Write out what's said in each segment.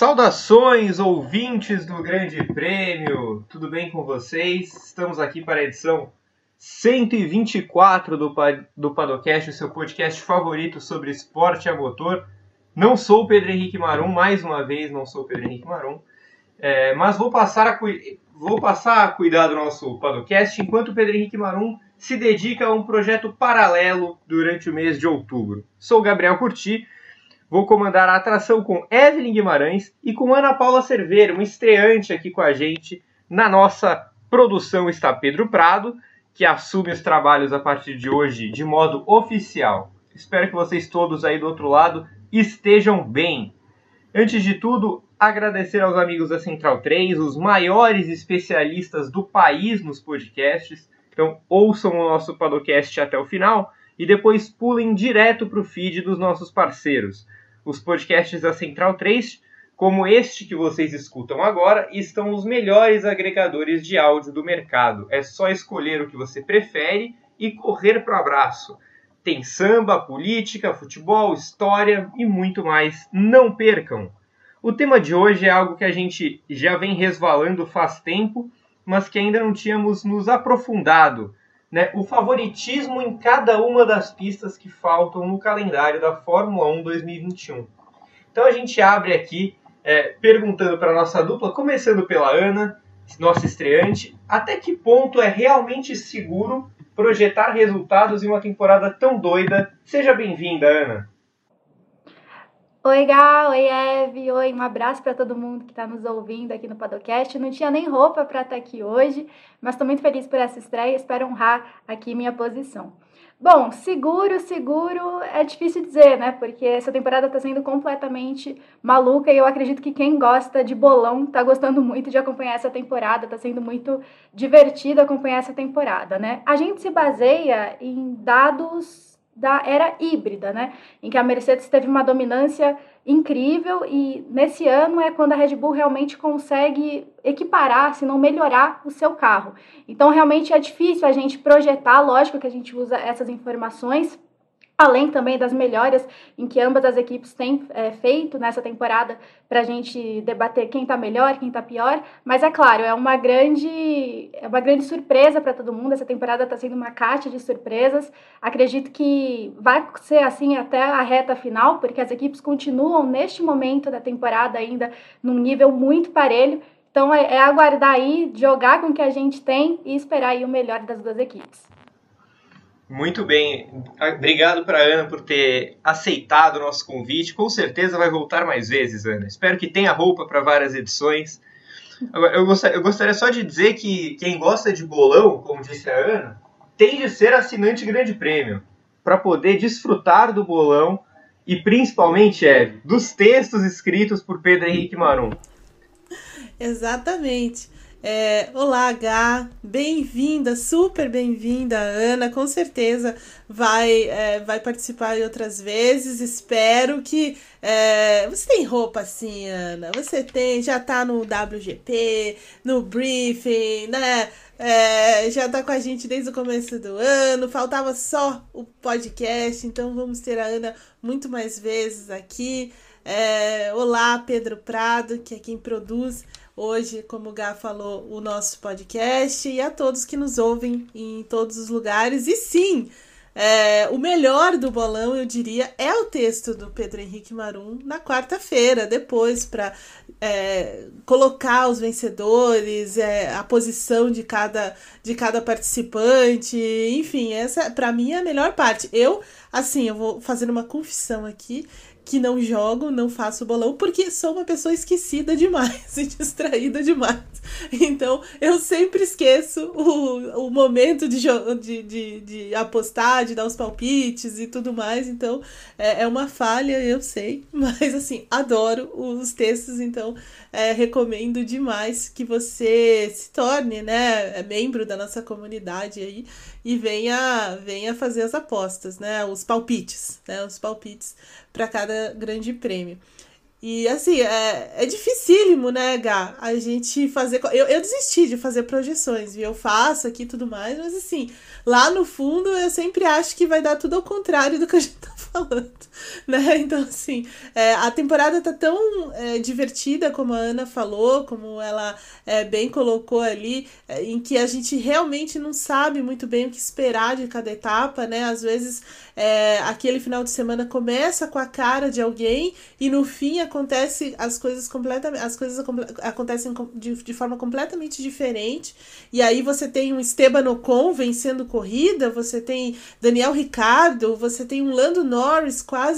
Saudações, ouvintes do Grande Prêmio! Tudo bem com vocês? Estamos aqui para a edição 124 do, do Padocast, o seu podcast favorito sobre esporte a motor. Não sou o Pedro Henrique Marum, mais uma vez não sou o Pedro Henrique Marum, é, mas vou passar, a, vou passar a cuidar do nosso Padocast enquanto o Pedro Henrique Marum se dedica a um projeto paralelo durante o mês de outubro. Sou Gabriel Curti Vou comandar a atração com Evelyn Guimarães e com Ana Paula Cerveira, uma estreante aqui com a gente. Na nossa produção está Pedro Prado, que assume os trabalhos a partir de hoje de modo oficial. Espero que vocês todos aí do outro lado estejam bem. Antes de tudo, agradecer aos amigos da Central 3, os maiores especialistas do país nos podcasts. Então, ouçam o nosso podcast até o final e depois pulem direto para o feed dos nossos parceiros. Os podcasts da Central 3, como este que vocês escutam agora, estão nos melhores agregadores de áudio do mercado. É só escolher o que você prefere e correr para o abraço. Tem samba, política, futebol, história e muito mais. Não percam! O tema de hoje é algo que a gente já vem resvalando faz tempo, mas que ainda não tínhamos nos aprofundado. Né? O favoritismo em cada uma das pistas que faltam no calendário da Fórmula 1 2021. Então a gente abre aqui é, perguntando para a nossa dupla, começando pela Ana, nossa estreante, até que ponto é realmente seguro projetar resultados em uma temporada tão doida? Seja bem-vinda, Ana. Oi, Gal, oi, Eve, oi, um abraço para todo mundo que está nos ouvindo aqui no Padocast. Não tinha nem roupa para estar tá aqui hoje, mas estou muito feliz por essa estreia, espero honrar aqui minha posição. Bom, seguro, seguro é difícil dizer, né? Porque essa temporada está sendo completamente maluca e eu acredito que quem gosta de bolão está gostando muito de acompanhar essa temporada, está sendo muito divertido acompanhar essa temporada, né? A gente se baseia em dados da era híbrida, né? Em que a Mercedes teve uma dominância incrível e nesse ano é quando a Red Bull realmente consegue equiparar, se não melhorar o seu carro. Então realmente é difícil a gente projetar, lógico que a gente usa essas informações além também das melhorias em que ambas as equipes têm é, feito nessa temporada para a gente debater quem está melhor, quem está pior. Mas é claro, é uma grande, é uma grande surpresa para todo mundo. Essa temporada está sendo uma caixa de surpresas. Acredito que vai ser assim até a reta final, porque as equipes continuam neste momento da temporada ainda num nível muito parelho. Então é, é aguardar aí, jogar com o que a gente tem e esperar aí o melhor das duas equipes. Muito bem. Obrigado para Ana por ter aceitado o nosso convite. Com certeza vai voltar mais vezes, Ana. Espero que tenha roupa para várias edições. Eu, gostaria, eu gostaria só de dizer que quem gosta de bolão, como disse a Ana, tem de ser assinante Grande Prêmio para poder desfrutar do bolão e principalmente é dos textos escritos por Pedro Henrique Marum. Exatamente. É, olá, H, bem-vinda, super bem-vinda, Ana, com certeza vai, é, vai participar outras vezes. Espero que. É, você tem roupa assim, Ana? Você tem, já tá no WGP, no briefing, né? É, já tá com a gente desde o começo do ano, faltava só o podcast, então vamos ter a Ana muito mais vezes aqui. É, olá, Pedro Prado, que é quem produz hoje, como o Gá falou, o nosso podcast e a todos que nos ouvem em todos os lugares. E sim, é, o melhor do bolão, eu diria, é o texto do Pedro Henrique Marum na quarta-feira, depois, para é, colocar os vencedores, é, a posição de cada, de cada participante, enfim, essa para mim é a melhor parte. Eu, assim, eu vou fazer uma confissão aqui que não jogo, não faço bolão, porque sou uma pessoa esquecida demais e distraída demais. Então, eu sempre esqueço o, o momento de, de, de, de apostar, de dar os palpites e tudo mais. Então, é, é uma falha, eu sei, mas assim, adoro os textos, então é, recomendo demais que você se torne, né, membro da nossa comunidade aí e venha, venha fazer as apostas, né, os palpites, né, os palpites para cada grande prêmio. E assim, é, é dificílimo, né, Gá? A gente fazer. Eu, eu desisti de fazer projeções, viu? Eu faço aqui e tudo mais, mas assim, lá no fundo eu sempre acho que vai dar tudo ao contrário do que a gente tá falando, né? Então, assim, é, a temporada tá tão é, divertida, como a Ana falou, como ela é, bem colocou ali, é, em que a gente realmente não sabe muito bem o que esperar de cada etapa, né? Às vezes é, aquele final de semana começa com a cara de alguém e no fim acontece as coisas completamente as coisas acontecem de, de forma completamente diferente e aí você tem um Esteban Ocon vencendo corrida você tem Daniel Ricardo você tem um Lando Norris quase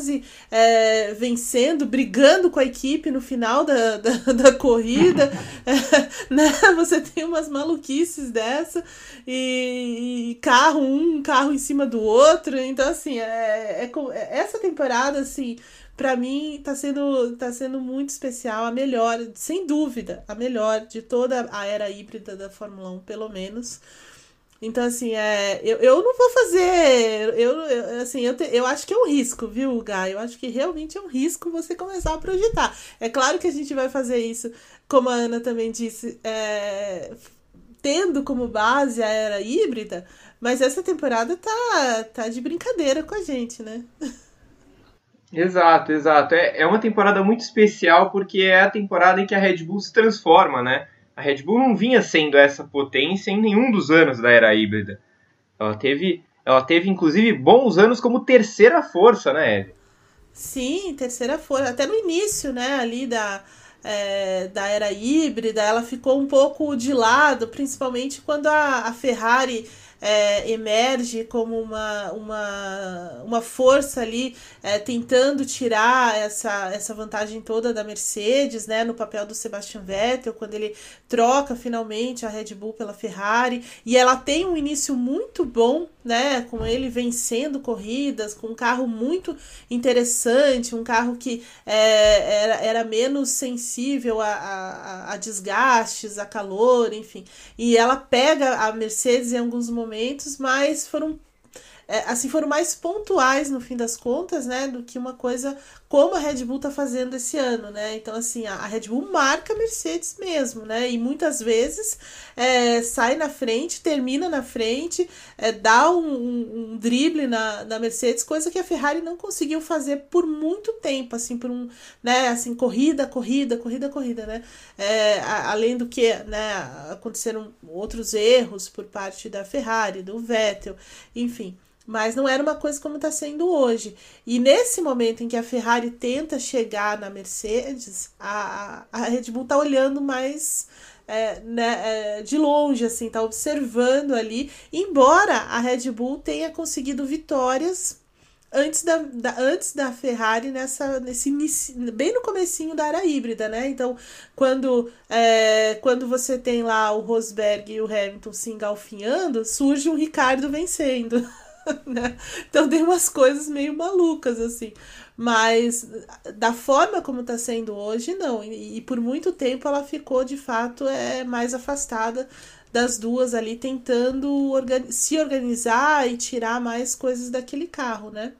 é, vencendo brigando com a equipe no final da, da, da corrida é, né? você tem umas maluquices dessa e, e carro um carro em cima do outro então assim assim, é, é, é, essa temporada, assim, para mim tá sendo, tá sendo muito especial, a melhor, sem dúvida, a melhor de toda a era híbrida da Fórmula 1, pelo menos. Então, assim, é, eu, eu não vou fazer. Eu, eu assim, eu, te, eu acho que é um risco, viu, Guy? Eu acho que realmente é um risco você começar a projetar. É claro que a gente vai fazer isso, como a Ana também disse, é, tendo como base a era híbrida, mas essa temporada tá, tá de brincadeira com a gente, né? Exato, exato. É, é uma temporada muito especial porque é a temporada em que a Red Bull se transforma, né? A Red Bull não vinha sendo essa potência em nenhum dos anos da era híbrida. Ela teve, ela teve inclusive bons anos como terceira força, né, Eve? Sim, terceira força. Até no início, né, ali da, é, da era híbrida, ela ficou um pouco de lado, principalmente quando a, a Ferrari é, emerge como uma, uma, uma força ali é, tentando tirar essa, essa vantagem toda da Mercedes, né, no papel do Sebastian Vettel, quando ele troca finalmente a Red Bull pela Ferrari, e ela tem um início muito bom, né, com ele vencendo corridas, com um carro muito interessante, um carro que é, era, era menos sensível a, a, a desgastes, a calor, enfim, e ela pega a Mercedes em alguns momentos momentos, mas foram é, assim foram mais pontuais no fim das contas, né, do que uma coisa como a Red Bull tá fazendo esse ano, né? Então assim a, Red Bull marca a Mercedes mesmo, né? E muitas vezes é, sai na frente, termina na frente, é, dá um, um, um, drible na, na Mercedes, coisa que a Ferrari não conseguiu fazer por muito tempo, assim por um, né? Assim corrida, corrida, corrida, corrida, né? É, a, além do que, né? Aconteceram outros erros por parte da Ferrari, do Vettel, enfim. Mas não era uma coisa como está sendo hoje. E nesse momento em que a Ferrari tenta chegar na Mercedes, a, a Red Bull está olhando mais é, né, é, de longe, assim, tá observando ali. Embora a Red Bull tenha conseguido vitórias antes da, da, antes da Ferrari nessa nesse bem no comecinho da era híbrida, né? Então, quando é, quando você tem lá o Rosberg e o Hamilton se engalfinhando, surge um Ricardo vencendo. né? Então tem umas coisas meio malucas, assim. Mas da forma como está sendo hoje, não. E, e, por muito tempo ela ficou, de fato, é, mais afastada das duas ali, tentando organi se organizar e tirar mais coisas daquele carro, né?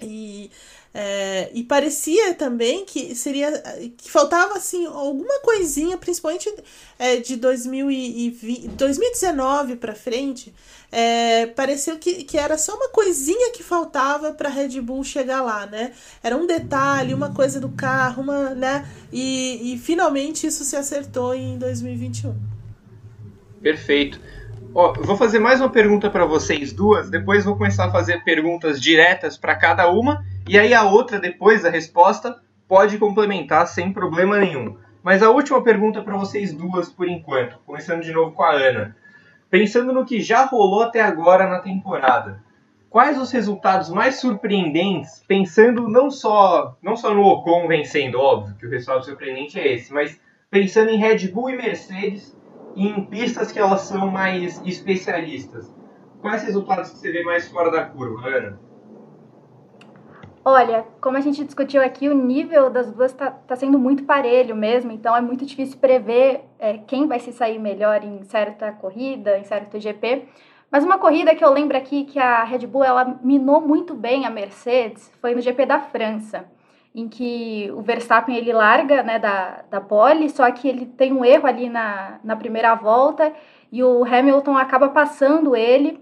E é, e parecia também que seria que faltava assim alguma coisinha, principalmente é, de 2020, 2019 para frente, é, pareceu que, que era só uma coisinha que faltava para Red Bull chegar lá, né? Era um detalhe, uma coisa do carro, uma, né? E, e finalmente isso se acertou em 2021. Perfeito. Ó, vou fazer mais uma pergunta para vocês duas, depois vou começar a fazer perguntas diretas para cada uma e aí a outra, depois da resposta, pode complementar sem problema nenhum. Mas a última pergunta para vocês duas por enquanto, começando de novo com a Ana. Pensando no que já rolou até agora na temporada, quais os resultados mais surpreendentes, pensando não só, não só no Ocon vencendo, óbvio que o resultado surpreendente é esse, mas pensando em Red Bull e Mercedes em pistas que elas são mais especialistas. Quais resultados que você vê mais fora da curva, Ana? Olha, como a gente discutiu aqui, o nível das duas está tá sendo muito parelho mesmo, então é muito difícil prever é, quem vai se sair melhor em certa corrida, em certo GP. Mas uma corrida que eu lembro aqui que a Red Bull ela minou muito bem a Mercedes foi no GP da França. Em que o Verstappen ele larga né, da, da pole, só que ele tem um erro ali na, na primeira volta e o Hamilton acaba passando ele,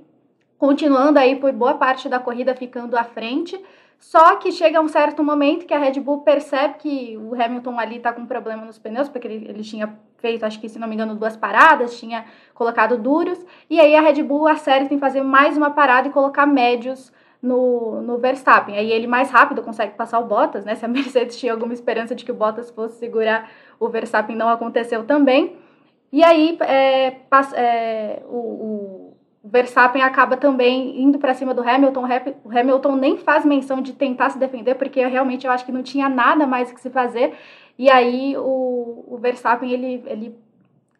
continuando aí por boa parte da corrida ficando à frente. Só que chega um certo momento que a Red Bull percebe que o Hamilton ali está com problema nos pneus, porque ele, ele tinha feito, acho que se não me engano, duas paradas, tinha colocado duros, e aí a Red Bull acerta em fazer mais uma parada e colocar médios no, no Verstappen. Aí ele mais rápido consegue passar o Bottas, né? Se a Mercedes tinha alguma esperança de que o Bottas fosse segurar o Verstappen, não aconteceu também. E aí é, é, o, o, Verstappen acaba também indo para cima do Hamilton. O Hamilton nem faz menção de tentar se defender, porque realmente eu acho que não tinha nada mais que se fazer. E aí o, o Verstappen ele, ele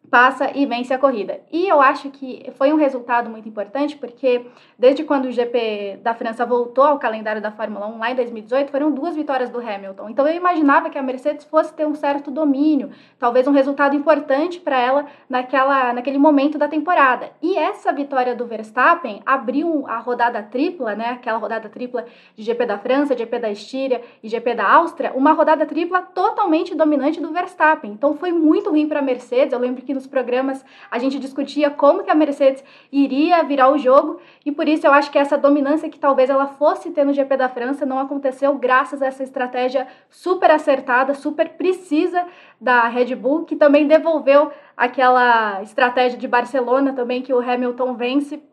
passa e vence a corrida. E eu acho que foi um resultado muito importante, porque desde quando o GP da França voltou ao calendário da Fórmula 1 lá em 2018, foram duas vitórias do Hamilton. Então eu imaginava que a Mercedes fosse ter um certo domínio, talvez um resultado importante para ela naquela, naquele momento da temporada. E essa vitória do Verstappen abriu a rodada tripla, né, aquela rodada tripla de GP da França, GP da Estíria e GP da Áustria, uma rodada tripla totalmente dominante do Verstappen. Então foi muito ruim para a Mercedes. Eu lembro que nos programas a gente discutia como que a Mercedes iria virar o jogo e por isso eu acho que essa dominância que talvez ela fosse ter no GP da França não aconteceu graças a essa estratégia super acertada, super precisa da Red Bull, que também devolveu aquela estratégia de Barcelona também que o Hamilton vence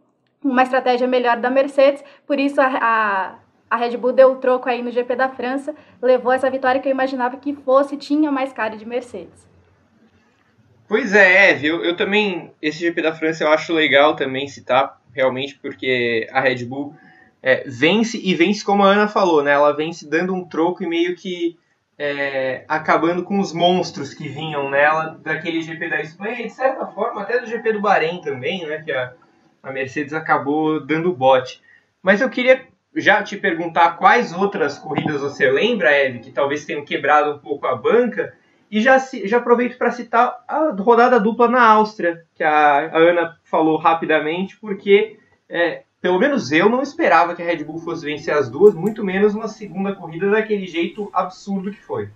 uma estratégia melhor da Mercedes, por isso a, a, a Red Bull deu o troco aí no GP da França, levou essa vitória que eu imaginava que fosse, tinha mais cara de Mercedes. Pois é, Eve, eu, eu também, esse GP da França eu acho legal também citar, realmente, porque a Red Bull é, vence e vence como a Ana falou, né? Ela vence dando um troco e meio que é, acabando com os monstros que vinham nela daquele GP da Espanha e de certa forma até do GP do Bahrein também, né? Que a, a Mercedes acabou dando bote. Mas eu queria já te perguntar quais outras corridas você lembra, Eve, que talvez tenham quebrado um pouco a banca e já, já aproveito para citar a rodada dupla na Áustria, que a, a Ana falou rapidamente, porque é, pelo menos eu não esperava que a Red Bull fosse vencer as duas, muito menos uma segunda corrida daquele jeito absurdo que foi.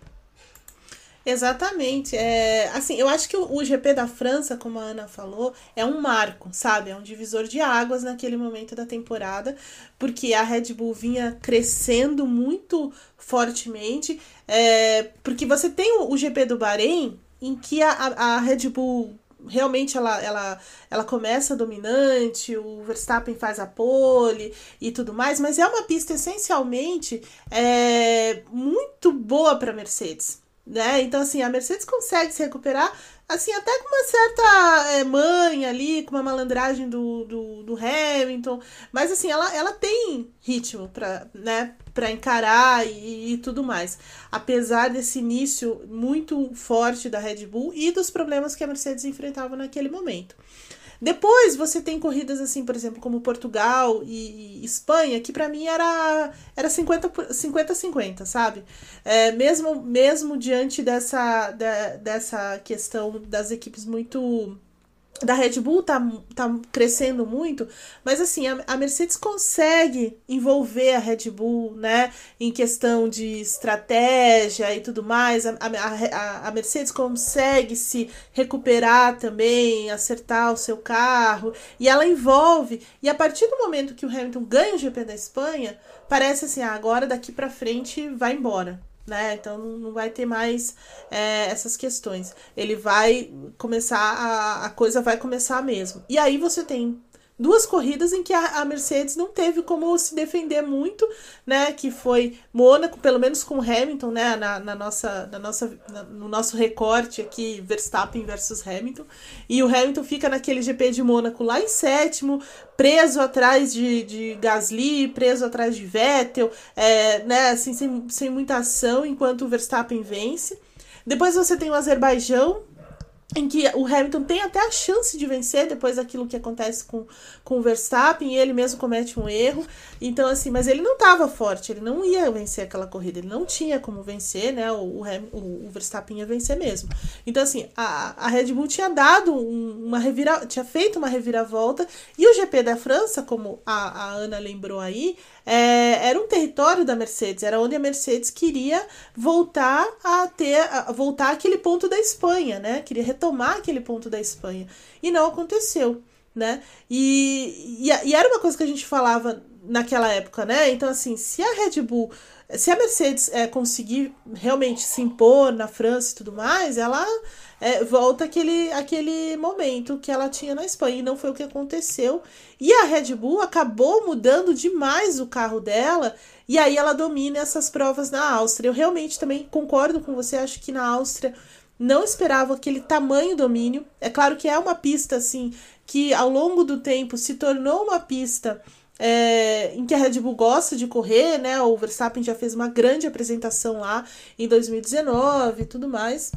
Exatamente. É, assim, eu acho que o, o, GP da França, como a Ana falou, é um marco, sabe? É um divisor de águas naquele momento da temporada, porque a Red Bull vinha crescendo muito fortemente. É, porque você tem o, o GP do Bahrein, em que a, a, Red Bull realmente ela, ela, ela começa dominante, o Verstappen faz a pole e tudo mais, mas é uma pista essencialmente é, muito boa para Mercedes né? Então, assim, a Mercedes consegue se recuperar, assim, até com uma certa é, manha ali, com uma malandragem do, do, do, Hamilton, mas, assim, ela, ela tem ritmo para né, encarar e, e tudo mais. Apesar desse início muito forte da Red Bull e dos problemas que a Mercedes enfrentava naquele momento. Depois você tem corridas assim, por exemplo, como Portugal e, Espanha, que para mim era era 50 50 50, sabe? É, mesmo mesmo diante dessa da, dessa questão das equipes muito da Red Bull tá, tá crescendo muito, mas assim, a, a, Mercedes consegue envolver a Red Bull, né, em questão de estratégia e tudo mais, a, a, a Mercedes consegue se recuperar também, acertar o seu carro, e ela envolve, e a partir do momento que o Hamilton ganha o GP da Espanha, parece assim, ah, agora daqui para frente vai embora, né? Então não vai ter mais é, essas questões. Ele vai começar, a, a coisa vai começar mesmo. E aí você tem duas corridas em que a, a, Mercedes não teve como se defender muito, né? Que foi Mônaco, pelo menos com Hamilton, né? Na, na nossa, na nossa, na, no nosso recorte aqui, Verstappen versus Hamilton. E o Hamilton fica naquele GP de Mônaco lá em sétimo, preso atrás de, de Gasly, preso atrás de Vettel, é, né? Assim, sem, sem muita ação, enquanto o Verstappen vence. Depois você tem o Azerbaijão, em que o Hamilton tem até a chance de vencer depois daquilo que acontece com, com o Verstappen e ele mesmo comete um erro. Então, assim, mas ele não estava forte, ele não ia vencer aquela corrida, ele não tinha como vencer, né? O, o, o Verstappen ia vencer mesmo. Então, assim, a, a Red Bull tinha dado um, uma revira, tinha feito uma reviravolta e o GP da França, como a, a Ana lembrou aí, é, era um território da Mercedes, era onde a Mercedes queria voltar a ter, a voltar aquele ponto da Espanha, né? Queria retomar aquele ponto da Espanha. E não aconteceu, né? E, e, e era uma coisa que a gente falava naquela época, né? Então, assim, se a Red Bull se a Mercedes é, conseguir realmente se impor na França e tudo mais, ela é, volta aquele, aquele momento que ela tinha na Espanha. E não foi o que aconteceu. E a Red Bull acabou mudando demais o carro dela. E aí ela domina essas provas na Áustria. Eu realmente também concordo com você. Acho que na Áustria não esperava aquele tamanho domínio. É claro que é uma pista assim que ao longo do tempo se tornou uma pista é, em que a Red Bull gosta de correr, né? O Verstappen já fez uma grande apresentação lá em 2019 e tudo mais.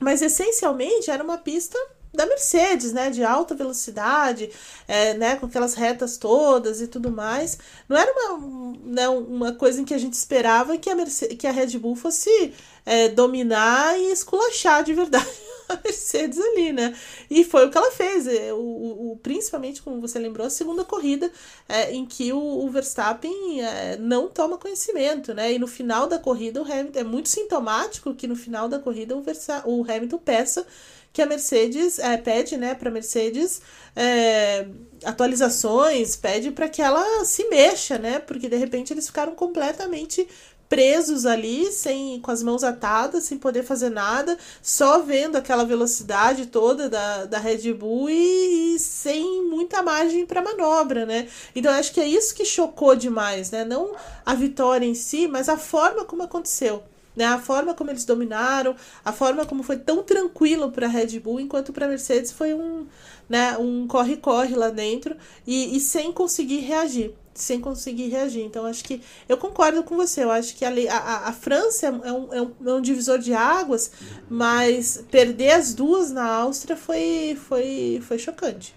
Mas essencialmente era uma pista da Mercedes, né, de alta velocidade, é, né, com aquelas retas todas e tudo mais. Não era uma, né, uma coisa em que a gente esperava que a, Mercedes, que a Red Bull fosse é, dominar e esculachar de verdade Mercedes ali, né? E foi o que ela fez. É, o, o principalmente, como você lembrou, a segunda corrida é, em que o, o Verstappen é, não toma conhecimento, né? E no final da corrida, o Hamilton é muito sintomático que no final da corrida o, Versa, o Hamilton peça que a Mercedes é, pede, né, para Mercedes é, atualizações, pede para que ela se mexa, né? Porque de repente eles ficaram completamente presos ali, sem com as mãos atadas, sem poder fazer nada, só vendo aquela velocidade toda da, da Red Bull e, e sem muita margem para manobra, né? Então acho que é isso que chocou demais, né? Não a vitória em si, mas a forma como aconteceu. Né, a forma como eles dominaram, a forma como foi tão tranquilo para a Red Bull, enquanto para a Mercedes foi um né, um corre-corre lá dentro e, e sem conseguir reagir sem conseguir reagir. Então, acho que eu concordo com você. Eu acho que a, a, a França é um, é, um, é um divisor de águas, mas perder as duas na Áustria foi, foi, foi chocante.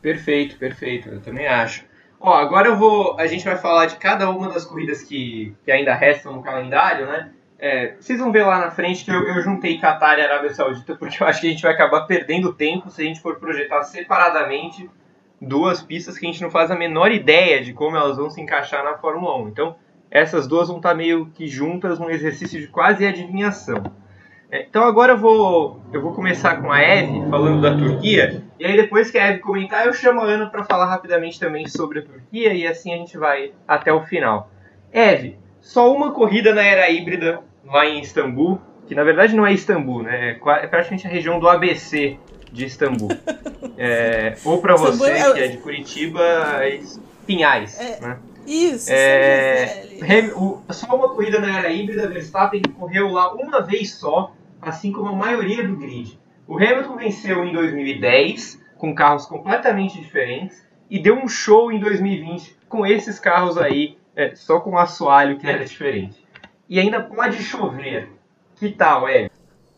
Perfeito, perfeito. Eu também acho. Ó, agora eu vou. A gente vai falar de cada uma das corridas que, que ainda restam no calendário, né? É, vocês vão ver lá na frente que eu, eu juntei Qatar e Arábia Saudita, porque eu acho que a gente vai acabar perdendo tempo se a gente for projetar separadamente duas pistas que a gente não faz a menor ideia de como elas vão se encaixar na Fórmula 1. Então, essas duas vão estar meio que juntas num exercício de quase adivinhação. É, então agora eu vou, eu vou começar com a Eve falando da Turquia, e aí depois que a Eve comentar, eu chamo a Ana para falar rapidamente também sobre a Turquia, e assim a gente vai até o final. Eve, só uma corrida na era híbrida lá em Istambul, que na verdade não é Istambul, né? É praticamente a região do ABC de Istambul. É, ou para você, é... que é de Curitiba, é Pinhais. É... Né? Isso, é, o, só uma corrida na era híbrida, Verstappen correu lá uma vez só, assim como a maioria do grid. O Hamilton venceu em 2010 com carros completamente diferentes e deu um show em 2020 com esses carros aí, é, só com o assoalho que era diferente. E ainda pode chover. Que tal, é?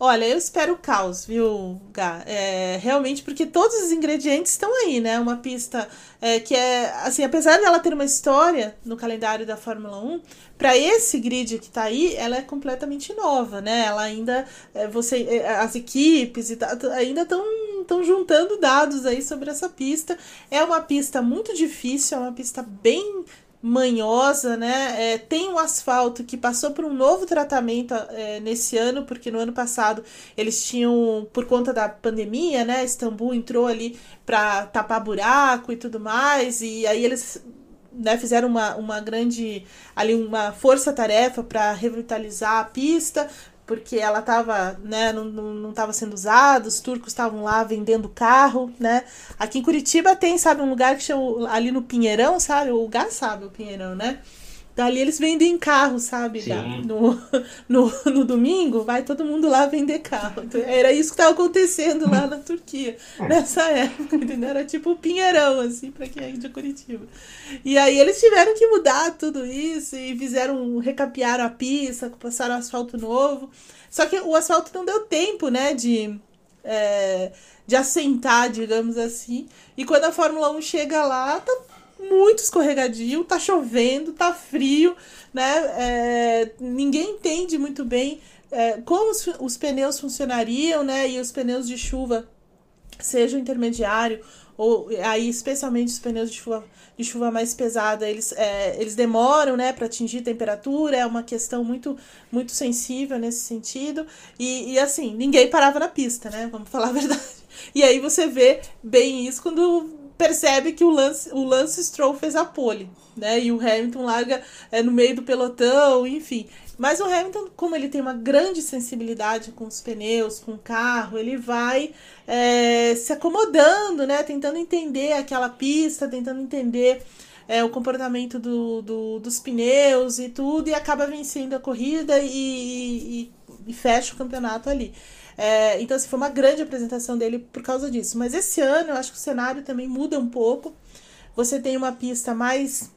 Olha, eu espero o caos, viu, Gá? É, realmente, porque todos os ingredientes estão aí, né? Uma pista é, que é, assim, apesar dela ter uma história no calendário da Fórmula 1, para esse grid que está aí, ela é completamente nova, né? Ela ainda, é, você, é, as equipes e ainda estão estão juntando dados aí sobre essa pista. É uma pista muito difícil, é uma pista bem manhosa, né? É, tem um asfalto que passou por um novo tratamento é, nesse ano, porque no ano passado eles tinham, por conta da pandemia, né? Istambul entrou ali para tapar buraco e tudo mais, e aí eles né, fizeram uma, uma grande ali uma força-tarefa para revitalizar a pista, porque ela estava, né, não, não, não tava sendo usada, os turcos estavam lá vendendo carro, né? Aqui em Curitiba tem, sabe, um lugar que chama ali no Pinheirão, sabe? O Gá sabe o Pinheirão, né? Dali eles vendem carro, sabe? No, no, no domingo, vai todo mundo lá vender carro. Então, era isso que estava acontecendo lá na Turquia, nessa época, entendeu? Era tipo o Pinheirão, assim, para quem é de Curitiba. E aí eles tiveram que mudar tudo isso e fizeram, recapearam a pista, passaram asfalto novo. Só que o asfalto não deu tempo, né, de, é, de assentar, digamos assim. E quando a Fórmula 1 chega lá, tá muito escorregadio, tá chovendo, tá frio, né? É, ninguém entende muito bem é, como os, os, pneus funcionariam, né? E os pneus de chuva seja o intermediário ou aí especialmente os pneus de chuva, de chuva mais pesada, eles, é, eles demoram né, para atingir temperatura, é uma questão muito, muito sensível nesse sentido. E, e assim, ninguém parava na pista, né? Vamos falar a verdade. E aí você vê bem isso quando percebe que o Lance, o Lance Stroll fez a pole, né? E o Hamilton larga é, no meio do pelotão, enfim. Mas o Hamilton, como ele tem uma grande sensibilidade com os pneus, com o carro, ele vai é, se acomodando, né? Tentando entender aquela pista, tentando entender é, o comportamento do, do, dos pneus e tudo, e acaba vencendo a corrida e, e, e fecha o campeonato ali. É, então, assim, foi uma grande apresentação dele por causa disso. Mas esse ano eu acho que o cenário também muda um pouco. Você tem uma pista mais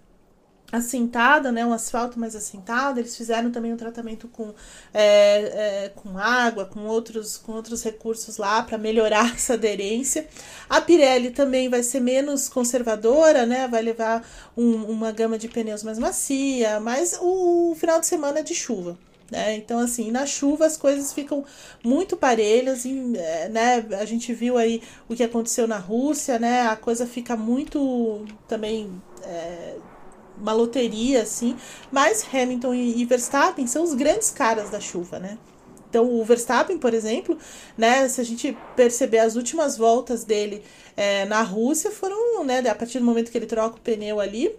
assentada, né, um asfalto mais assentado. Eles fizeram também um tratamento com, é, é, com água, com outros, com outros recursos lá para melhorar essa aderência. A Pirelli também vai ser menos conservadora, né, vai levar um, uma gama de pneus mais macia, mas o, o final de semana é de chuva. Né? Então, assim, na chuva as coisas ficam muito parelhas, e, né? A gente viu aí o que aconteceu na Rússia, né? A coisa fica muito também é, uma loteria, assim. Mas Hamilton e, e Verstappen são os grandes caras da chuva, né? Então, o Verstappen, por exemplo, né, se a gente perceber as últimas voltas dele é, na Rússia, foram, né, a partir do momento que ele troca o pneu ali,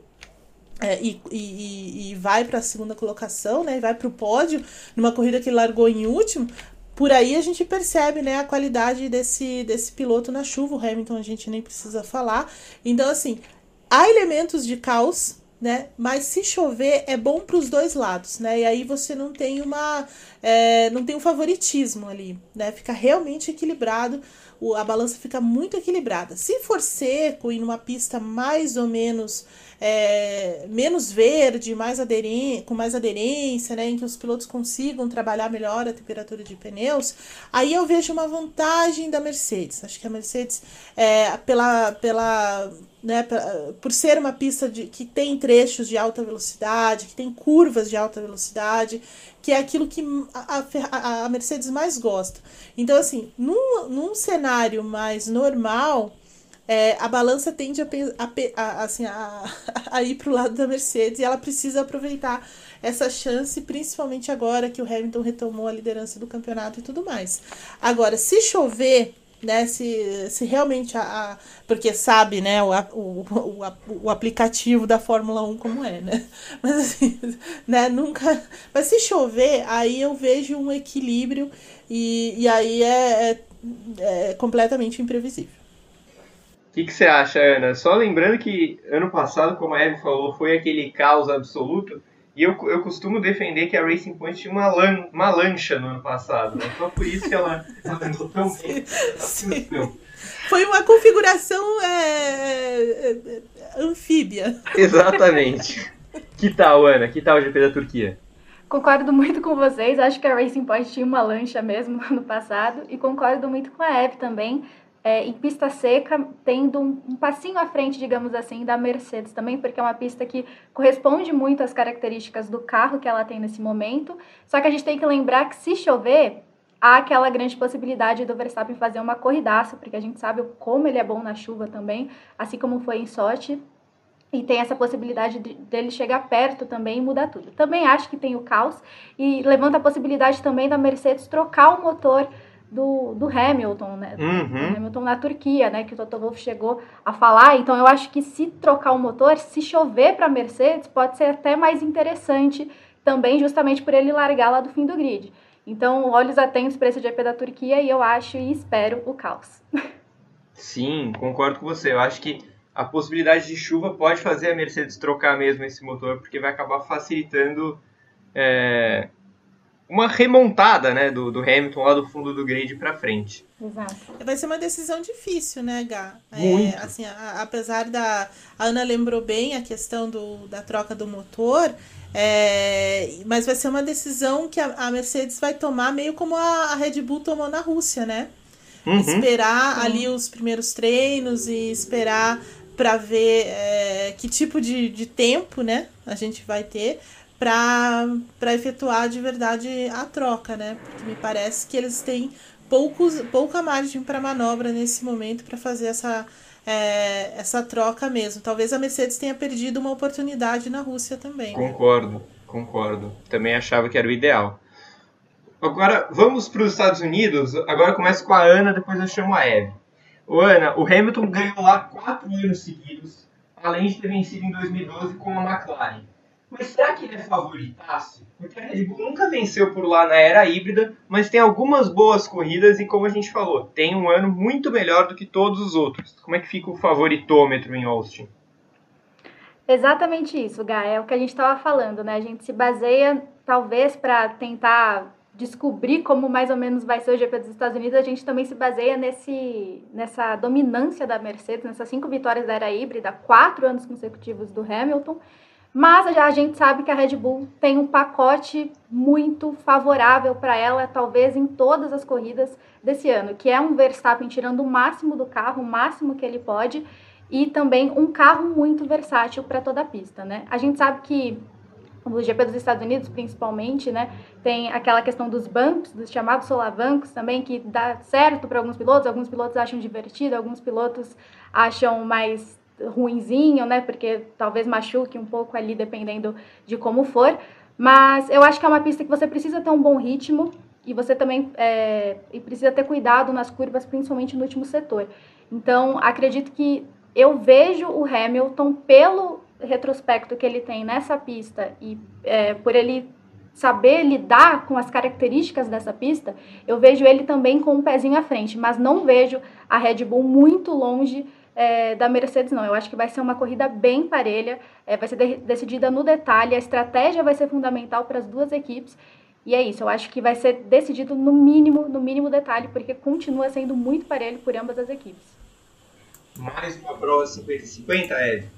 é, e, e, e vai para a segunda colocação, né, vai para o pódio, numa corrida que largou em último, por aí a gente percebe né, a qualidade desse, desse piloto na chuva. O Hamilton a gente nem precisa falar. Então, assim, há elementos de caos né? Mas se chover é bom para os dois lados, né? E aí você não tem uma, é, não tem um favoritismo ali, né? Fica realmente equilibrado, a balança fica muito equilibrada. Se for seco e numa pista mais ou menos é, menos verde, mais com mais aderência, né, em que os pilotos consigam trabalhar melhor a temperatura de pneus, aí eu vejo uma vantagem da Mercedes. Acho que a Mercedes, é, pela, pela né, por ser uma pista de, que tem trechos de alta velocidade, que tem curvas de alta velocidade, que é aquilo que a, a, a Mercedes mais gosta. Então, assim, num, num cenário mais normal, é, a balança tende a, a, a assim, a, a ir para o lado da Mercedes e ela precisa aproveitar essa chance, principalmente agora que o Hamilton retomou a liderança do campeonato e tudo mais. Agora, se chover, né, se, se realmente a, a porque sabe, né, o, o, o, o, aplicativo da Fórmula 1 como é, né? Mas assim, né, nunca, mas se chover, aí eu vejo um equilíbrio e, e aí é, é, é completamente imprevisível que, que você acha, Ana? Só lembrando que ano passado, como a Eve falou, foi aquele caos absoluto. E eu, eu costumo defender que a Racing Point tinha uma, lan, uma lancha no ano passado. Né? Só por isso que ela, andou tão bem. Foi uma configuração é, é, anfíbia. Exatamente. Que tal, Ana? Que tal o GP da Turquia? Concordo muito com vocês. Acho que a Racing Point tinha uma lancha mesmo no ano passado. E concordo muito com a Eve também é, em pista seca, tendo um, um, passinho à frente, digamos assim, da Mercedes também, porque é uma pista que corresponde muito às características do carro que ela tem nesse momento. Só que a gente tem que lembrar que se chover, há aquela grande possibilidade do Verstappen fazer uma corridaça, porque a gente sabe como ele é bom na chuva também, assim como foi em Sochi. E tem essa possibilidade de, dele chegar perto também e mudar tudo. Também acho que tem o caos e levanta a possibilidade também da Mercedes trocar o motor do, do Hamilton, né? Uhum. Do Hamilton na Turquia, né? Que o Toto Wolff chegou a falar. Então eu acho que se trocar o motor, se chover para Mercedes, pode ser até mais interessante também, justamente por ele largar lá do fim do grid. Então, olhos atentos para esse GP da Turquia e eu acho e espero o caos. Sim, concordo com você. Eu acho que a possibilidade de chuva pode fazer a Mercedes trocar mesmo esse motor, porque vai acabar facilitando é, uma remontada né, do, do Hamilton lá do fundo do grid para frente. Exato. Vai ser uma decisão difícil, né, Gá? É, assim, a, apesar da. A Ana lembrou bem a questão do, da troca do motor, é, mas vai ser uma decisão que a, a, Mercedes vai tomar meio como a, a Red Bull tomou na Rússia, né? Uhum. Esperar ali os primeiros treinos e esperar para ver é, que tipo de, de tempo né, a gente vai ter para efetuar de verdade a troca, né? Porque me parece que eles têm poucos, pouca margem para manobra nesse momento para fazer essa, é, essa troca mesmo. Talvez a Mercedes tenha perdido uma oportunidade na Rússia também. Concordo, concordo. Também achava que era o ideal. Agora, vamos para os Estados Unidos. Agora começo com a Ana, depois eu chamo a Eve. O Ana, o Hamilton ganhou lá quatro anos seguidos, além de ter vencido em 2012 com a McLaren. Mas será que ele é favoritaço? Porque a Red Bull nunca venceu por lá na era híbrida, mas tem algumas boas corridas e, como a gente falou, tem um ano muito melhor do que todos os outros. Como é que fica o favoritômetro em Austin? Exatamente isso, Gá. É o que a gente estava falando, né? A gente se baseia, talvez, para tentar descobrir como mais ou menos vai ser o GP dos Estados Unidos, a gente também se baseia nesse, nessa dominância da Mercedes, nessas cinco vitórias da era híbrida, quatro anos consecutivos do Hamilton. Mas a gente sabe que a Red Bull tem um pacote muito favorável para ela, talvez em todas as corridas desse ano, que é um Verstappen tirando o máximo do carro, o máximo que ele pode, e também um carro muito versátil para toda a pista, né? A gente sabe que o GP dos Estados Unidos, principalmente, né, tem aquela questão dos bancos, dos chamados solavancos também, que dá certo para alguns pilotos, alguns pilotos acham divertido, alguns pilotos acham mais ruinzinho, né? Porque talvez machuque um pouco ali, dependendo de como for. Mas eu acho que é uma pista que você precisa ter um bom ritmo e você também é, e precisa ter cuidado nas curvas, principalmente no último setor. Então, acredito que eu vejo o Hamilton pelo retrospecto que ele tem nessa pista e é, por ele saber lidar com as características dessa pista, eu vejo ele também com um pezinho à frente, mas não vejo a Red Bull muito longe é, da Mercedes, não. Eu acho que vai ser uma corrida bem parelha, é, vai ser de decidida no detalhe, a estratégia vai ser fundamental para as duas equipes. E é isso, eu acho que vai ser decidido no mínimo, no mínimo detalhe, porque continua sendo muito parelho por ambas as equipes. Mais uma prova 50-50, Ed?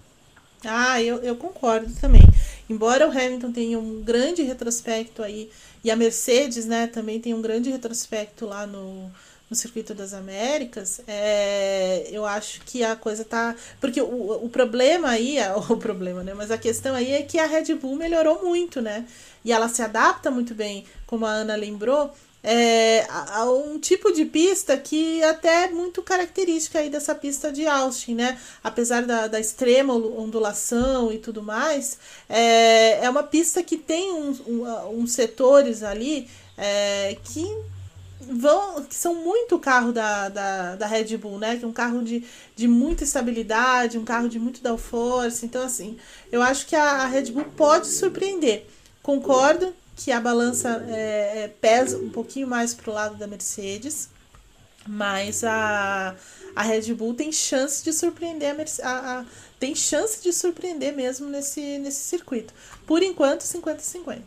Ah, eu, eu concordo também. Embora o Hamilton tenha um grande retrospecto aí, e a Mercedes, né, também tem um grande retrospecto lá no, no circuito das Américas, é, eu acho que a coisa tá. Porque o, o problema aí, o problema, né? Mas a questão aí é que a Red Bull melhorou muito, né? E ela se adapta muito bem, como a Ana lembrou, é, a, a um tipo de pista que até é muito característica aí dessa pista de Austin, né? Apesar da, da extrema ondulação e tudo mais, é, é uma pista que tem uns, um, uns setores ali é, que vão que são muito carro da, da, da Red Bull, né? Que é um carro de, de muita estabilidade, um carro de muito downforce. Então, assim, eu acho que a, a Red Bull pode surpreender. Concordo que a balança é, é pesa um pouquinho mais para o lado da Mercedes, mas a, a Red Bull tem chance de surpreender a, a, a tem chance de surpreender mesmo nesse, nesse circuito. Por enquanto, 50-50.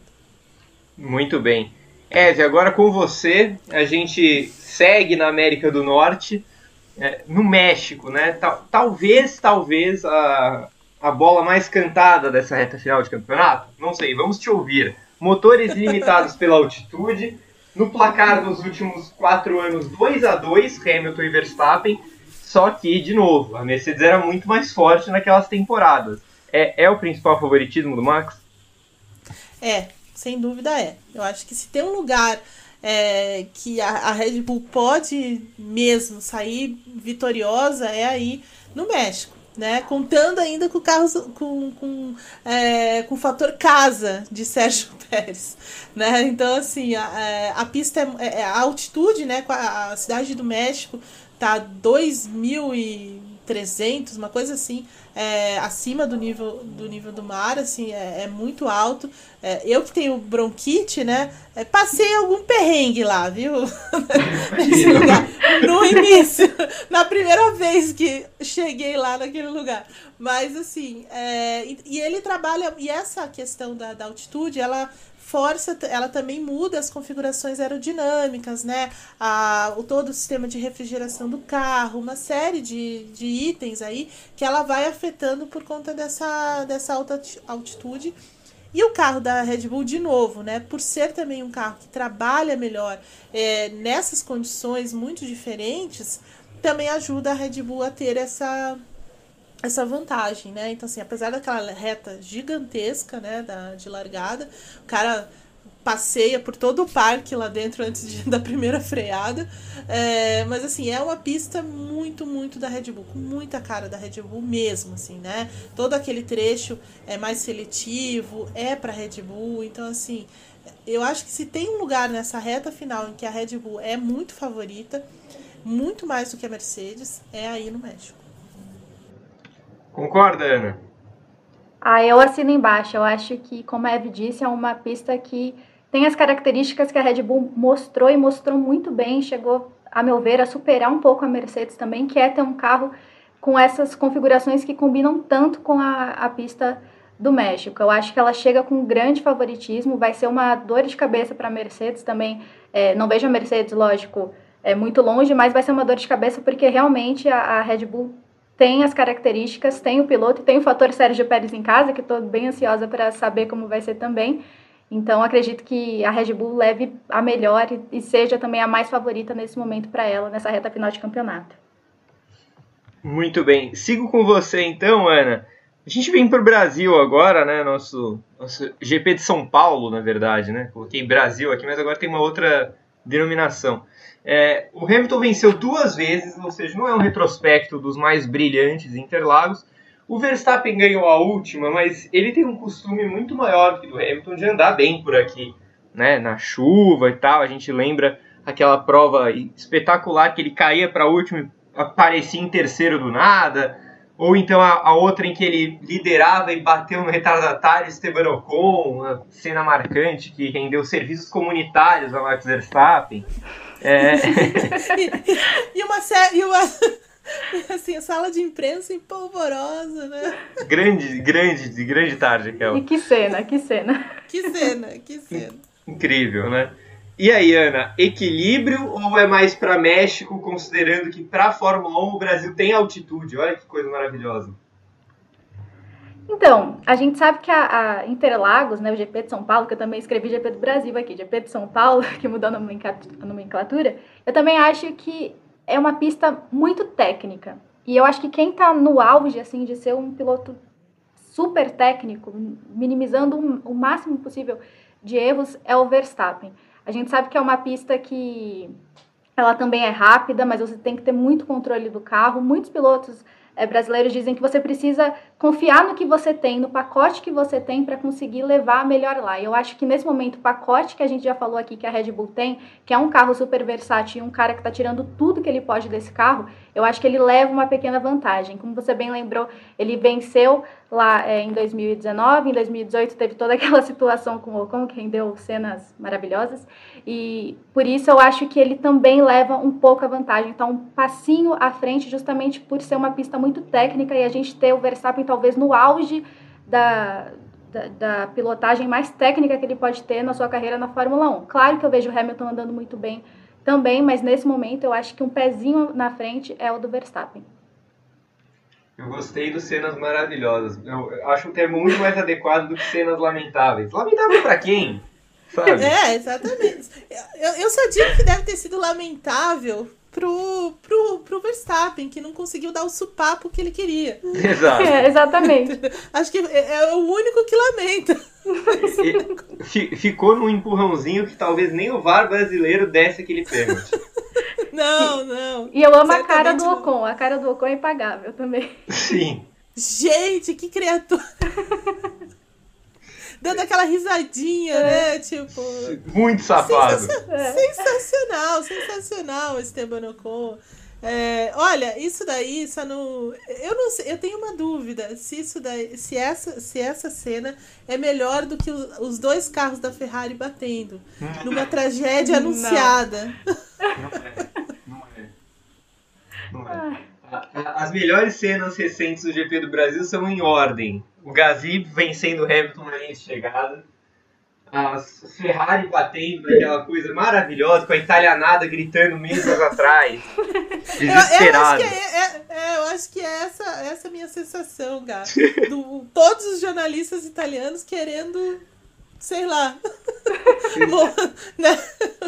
Muito bem. Eve, agora com você, a gente segue na América do Norte, é, no México, né? Tal, talvez, talvez a, a bola mais cantada dessa reta final de campeonato. Não sei, vamos te ouvir. Motores limitados pela altitude. No placar dos últimos quatro anos, 2 a 2 Hamilton e Verstappen. Só que, de novo, a Mercedes era muito mais forte naquelas temporadas. É, é o principal favoritismo do Max? É, sem dúvida é. Eu acho que se tem um lugar é, que a, a, Red Bull pode mesmo sair vitoriosa é aí no México. Né? Contando ainda com o carro com, com, é, com o fator casa de Sérgio Pérez. Né? Então, assim, a, é, a pista é, é, a altitude, né? A cidade do México tá 2.300, uma coisa assim é, acima do nível, do nível do mar, assim, é, é muito alto. É, eu que tenho bronquite, né? É, passei algum perrengue lá, viu? Nesse lugar. No início, na primeira vez que cheguei lá naquele lugar. Mas assim, é, e, e ele trabalha, e essa questão da, da altitude, ela força, ela também muda as configurações aerodinâmicas, né? A, o todo o sistema de refrigeração do carro, uma série de, de itens aí que ela vai afetando por conta dessa, dessa alta altitude. E o carro da Red Bull, de novo, né? Por ser também um carro que trabalha melhor é, nessas condições muito diferentes, também ajuda a Red Bull a ter essa, essa vantagem, né? Então, assim, apesar daquela reta gigantesca, né, da, de largada, o cara passeia por todo o parque lá dentro antes de, da primeira freada. É, mas assim, é uma pista muito, muito da Red Bull, com muita cara da Red Bull mesmo, assim, né? Todo aquele trecho é mais seletivo, é para Red Bull, então assim, eu acho que se tem um lugar nessa reta final em que a Red Bull é muito favorita, muito mais do que a Mercedes, é aí no México. Concorda, Ana? Ah, eu assino embaixo. Eu acho que, como a Eve disse, é uma pista que tem as características que a Red Bull mostrou e mostrou muito bem. Chegou, a meu ver, a superar um pouco a Mercedes também, que é ter um carro com essas configurações que combinam tanto com a, a pista do México. Eu acho que ela chega com um grande favoritismo, vai ser uma dor de cabeça para a Mercedes também. É, não vejo a Mercedes, lógico, é muito longe, mas vai ser uma dor de cabeça porque realmente a, a Red Bull tem as características, tem o piloto, tem o fator Sérgio Pérez em casa, que estou bem ansiosa para saber como vai ser também. Então, acredito que a Red Bull leve a melhor e seja também a mais favorita nesse momento para ela, nessa reta final de campeonato. Muito bem. Sigo com você então, Ana. A gente vem para o Brasil agora, né? Nosso, nosso GP de São Paulo, na verdade, né? Coloquei Brasil aqui, mas agora tem uma outra denominação. É, o Hamilton venceu duas vezes, ou seja, não é um retrospecto dos mais brilhantes Interlagos. O Verstappen ganhou a última, mas ele tem um costume muito maior do que o Hamilton de andar bem por aqui, né? Na chuva e tal. A gente lembra aquela prova espetacular que ele caía para a última e aparecia em terceiro do nada. Ou então a, a, outra em que ele liderava e bateu no retardatário Esteban Ocon, uma cena marcante que rendeu serviços comunitários a Max Verstappen. É... e, uma série. E uma... Assim, a sala de imprensa empolvorosa, né? Grande, grande, grande tarde, aquela. E que cena, que cena. Que cena, que cena. Incrível, né? E aí, Ana, equilíbrio ou é mais para México, considerando que para Fórmula 1 o Brasil tem altitude? Olha que coisa maravilhosa. Então, a gente sabe que a, a, Interlagos, né, o GP de São Paulo, que eu também escrevi GP do Brasil aqui, GP de São Paulo, que mudou a nomenclatura, eu também acho que é uma pista muito técnica. E eu acho que quem está no auge, assim, de ser um piloto super técnico, minimizando o máximo possível de erros, é o Verstappen. A gente sabe que é uma pista que ela também é rápida, mas você tem que ter muito controle do carro. Muitos pilotos é, brasileiros dizem que você precisa confiar no que você tem, no pacote que você tem para conseguir levar melhor lá. E eu acho que nesse momento o pacote que a gente já falou aqui que a Red Bull tem, que é um carro super versátil e um cara que está tirando tudo que ele pode desse carro, eu acho que ele leva uma pequena vantagem. Como você bem lembrou, ele venceu lá é, em 2019, em 2018 teve toda aquela situação com o Ocon que rendeu cenas maravilhosas. E por isso eu acho que ele também leva um pouco a vantagem. Então, um passinho à frente, justamente por ser uma pista muito técnica e a gente ter o Verstappen talvez no auge da, da, da, pilotagem mais técnica que ele pode ter na sua carreira na Fórmula 1. Claro que eu vejo o Hamilton andando muito bem também, mas nesse momento eu acho que um pezinho na frente é o do Verstappen. Eu gostei dos cenas maravilhosas. Eu acho um termo muito mais adequado do que cenas lamentáveis. Lamentável para quem? Sabe? É, exatamente. Eu, eu só digo que deve ter sido lamentável pro, pro, pro Verstappen, que não conseguiu dar o supapo que ele queria. Exato. É, exatamente. Acho que é, é, o único que lamenta. E, ficou num empurrãozinho que talvez nem o VAR brasileiro desse aquele pênalti. Não, não. E eu amo a cara do Ocon. A cara do Ocon é impagável também. Sim. Gente, que criatura dando aquela risadinha, é. né? Tipo. Muito safado. Sensacional, é. sensacional, sensacional Esteban Ocon. É, olha, isso daí só não. Eu não sei, eu tenho uma dúvida se isso daí, se essa, se essa cena é melhor do que o, os dois carros da Ferrari batendo numa tragédia anunciada. Não é. Não é. Não é. As melhores cenas recentes do GP do Brasil são em ordem o Gasly vencendo o Hamilton na linha de chegada, a Ferrari batendo naquela coisa maravilhosa, com a italianada gritando meses atrás. Desesperado. Eu, eu, acho que é, é, é, eu acho que é essa, essa minha sensação, Gá. Do, todos os jornalistas italianos querendo, sei lá, né?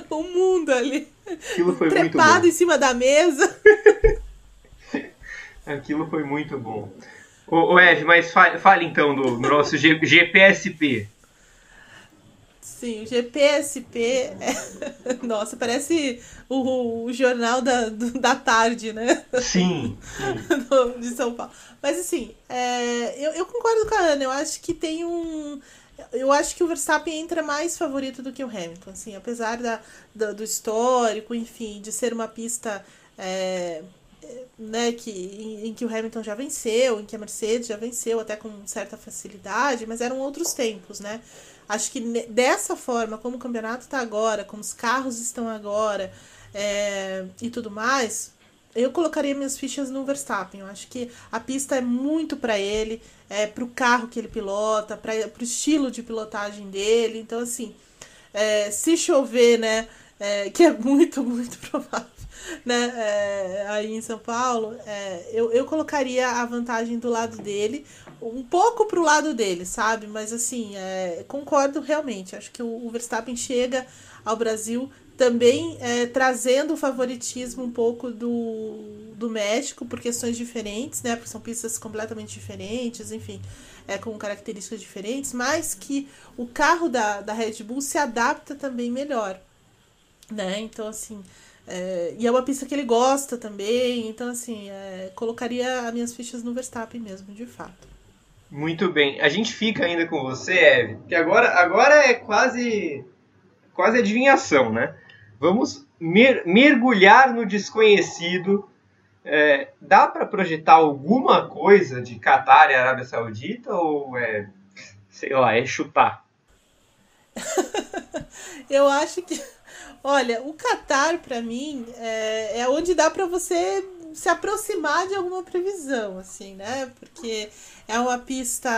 o mundo ali. Aquilo foi Trepado muito bom. em cima da mesa. Aquilo foi muito bom. Ô, ô Eve, mas fale, fale então do, do nosso G, GPSP. Sim, o GPSP. É... Nossa, parece o, o jornal da, da tarde, né? Sim. sim. de São Paulo. Mas assim, é... eu, eu concordo com a Ana. Eu acho que tem um. Eu acho que o Verstappen entra mais favorito do que o Hamilton, assim, apesar da, do, do histórico, enfim, de ser uma pista é, né, que, em, em, que o Hamilton já venceu, em que a Mercedes já venceu até com certa facilidade, mas eram outros tempos, né? Acho que dessa forma, como o campeonato está agora, como os carros estão agora é, e tudo mais, eu colocaria minhas fichas no Verstappen. Eu acho que a pista é muito para ele, é para o carro que ele pilota, para o estilo de pilotagem dele. Então, assim, é, se chover, né, é, que é muito, muito provável, né, é, aí em São Paulo, é, eu, eu colocaria a vantagem do lado dele, um pouco pro lado dele, sabe? Mas assim, é, concordo realmente. Acho que o, o, Verstappen chega ao Brasil também é, trazendo o favoritismo um pouco do, do México por questões diferentes, né? Porque são pistas completamente diferentes, enfim, é, com características diferentes, mas que o carro da, da Red Bull se adapta também melhor, né? Então, assim, é, e é uma pista que ele gosta também, então, assim, é, colocaria as minhas fichas no Verstappen mesmo, de fato. Muito bem. A gente fica ainda com você, Eve, que agora, agora é quase quase adivinhação, né? Vamos mer mergulhar no desconhecido. É, dá para projetar alguma coisa de Catar e Arábia Saudita ou é, sei lá, é chutar? Eu acho que, olha, o Catar para mim é, é onde dá para você se aproximar de alguma previsão, assim, né? Porque é uma pista